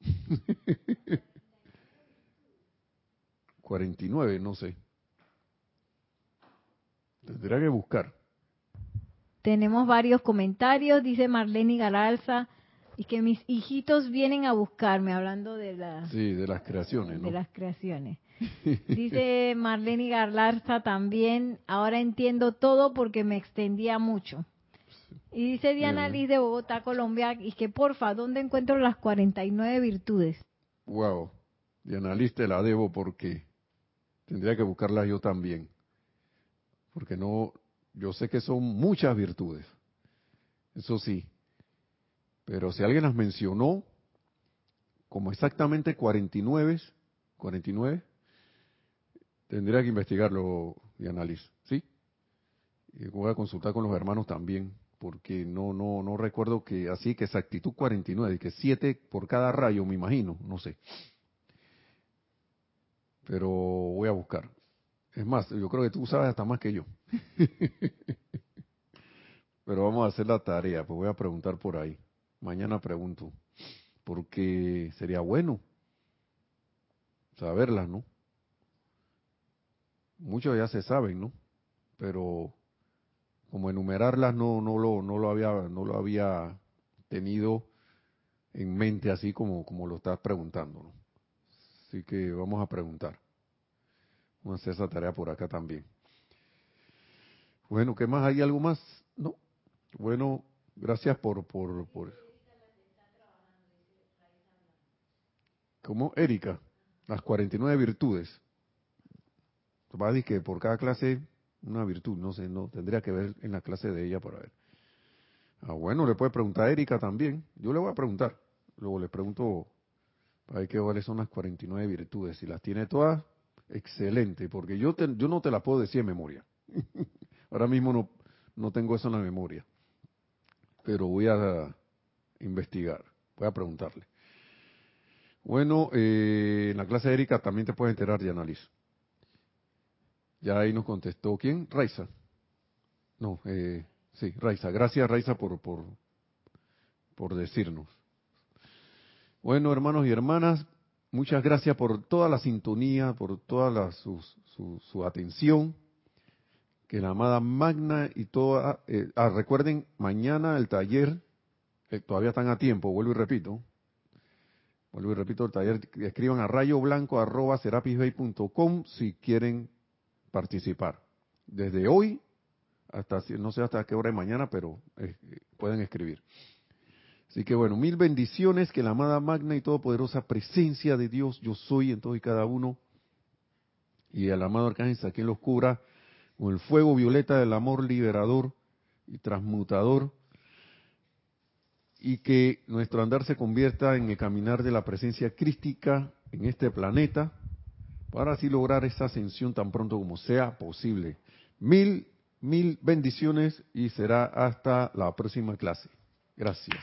[SPEAKER 1] 49, no sé. Tendrá que buscar.
[SPEAKER 2] Tenemos varios comentarios, dice Marlene Galalza, y que mis hijitos vienen a buscarme, hablando de, la,
[SPEAKER 1] sí, de las creaciones. ¿no?
[SPEAKER 2] de las creaciones. Dice Marlene Galarza también, ahora entiendo todo porque me extendía mucho. Y dice Diana Liz de Bogotá, Colombia, y que porfa, ¿dónde encuentro las 49 virtudes?
[SPEAKER 1] Wow, Diana Liz te la debo porque tendría que buscarlas yo también. Porque no, yo sé que son muchas virtudes, eso sí. Pero si alguien las mencionó, como exactamente 49, 49, tendría que investigarlo y analizar, ¿sí? Y voy a consultar con los hermanos también, porque no no no recuerdo que así que exactitud 49, que 7 por cada rayo, me imagino, no sé. Pero voy a buscar. Es más, yo creo que tú sabes hasta más que yo. Pero vamos a hacer la tarea, pues voy a preguntar por ahí. Mañana pregunto, porque sería bueno saberlas, ¿no? Muchos ya se saben, ¿no? Pero como enumerarlas no no lo no lo había no lo había tenido en mente así como como lo estás preguntando, ¿no? Así que vamos a preguntar. Vamos a hacer esa tarea por acá también. Bueno, ¿qué más? ¿Hay algo más? No. Bueno, gracias por por por ¿Cómo? Erika, las 49 virtudes. Va a decir que por cada clase una virtud, no sé, no tendría que ver en la clase de ella para ver. Ah, bueno, le puede preguntar a Erika también. Yo le voy a preguntar. Luego le pregunto para ver qué cuáles son las 49 virtudes. Si las tiene todas, excelente, porque yo, te, yo no te la puedo decir en memoria. Ahora mismo no, no tengo eso en la memoria. Pero voy a investigar, voy a preguntarle. Bueno, eh, en la clase de Erika también te puedes enterar de análisis. Ya ahí nos contestó, ¿quién? Raiza. No, eh, sí, Raiza. Gracias, Raiza, por, por, por decirnos. Bueno, hermanos y hermanas, muchas gracias por toda la sintonía, por toda la, su, su, atención. Que la amada Magna y toda... Eh, ah, recuerden, mañana el taller, eh, todavía están a tiempo, vuelvo y repito. Vuelvo y repito, el taller, escriban a rayo blanco si quieren participar. Desde hoy hasta, no sé hasta qué hora de mañana, pero eh, pueden escribir. Así que bueno, mil bendiciones, que la amada magna y todopoderosa presencia de Dios, yo soy en todo y cada uno, y el amado arcángel quien los cubra con el fuego violeta del amor liberador y transmutador, y que nuestro andar se convierta en el caminar de la presencia crística en este planeta, para así lograr esa ascensión tan pronto como sea posible. Mil, mil bendiciones y será hasta la próxima clase. Gracias.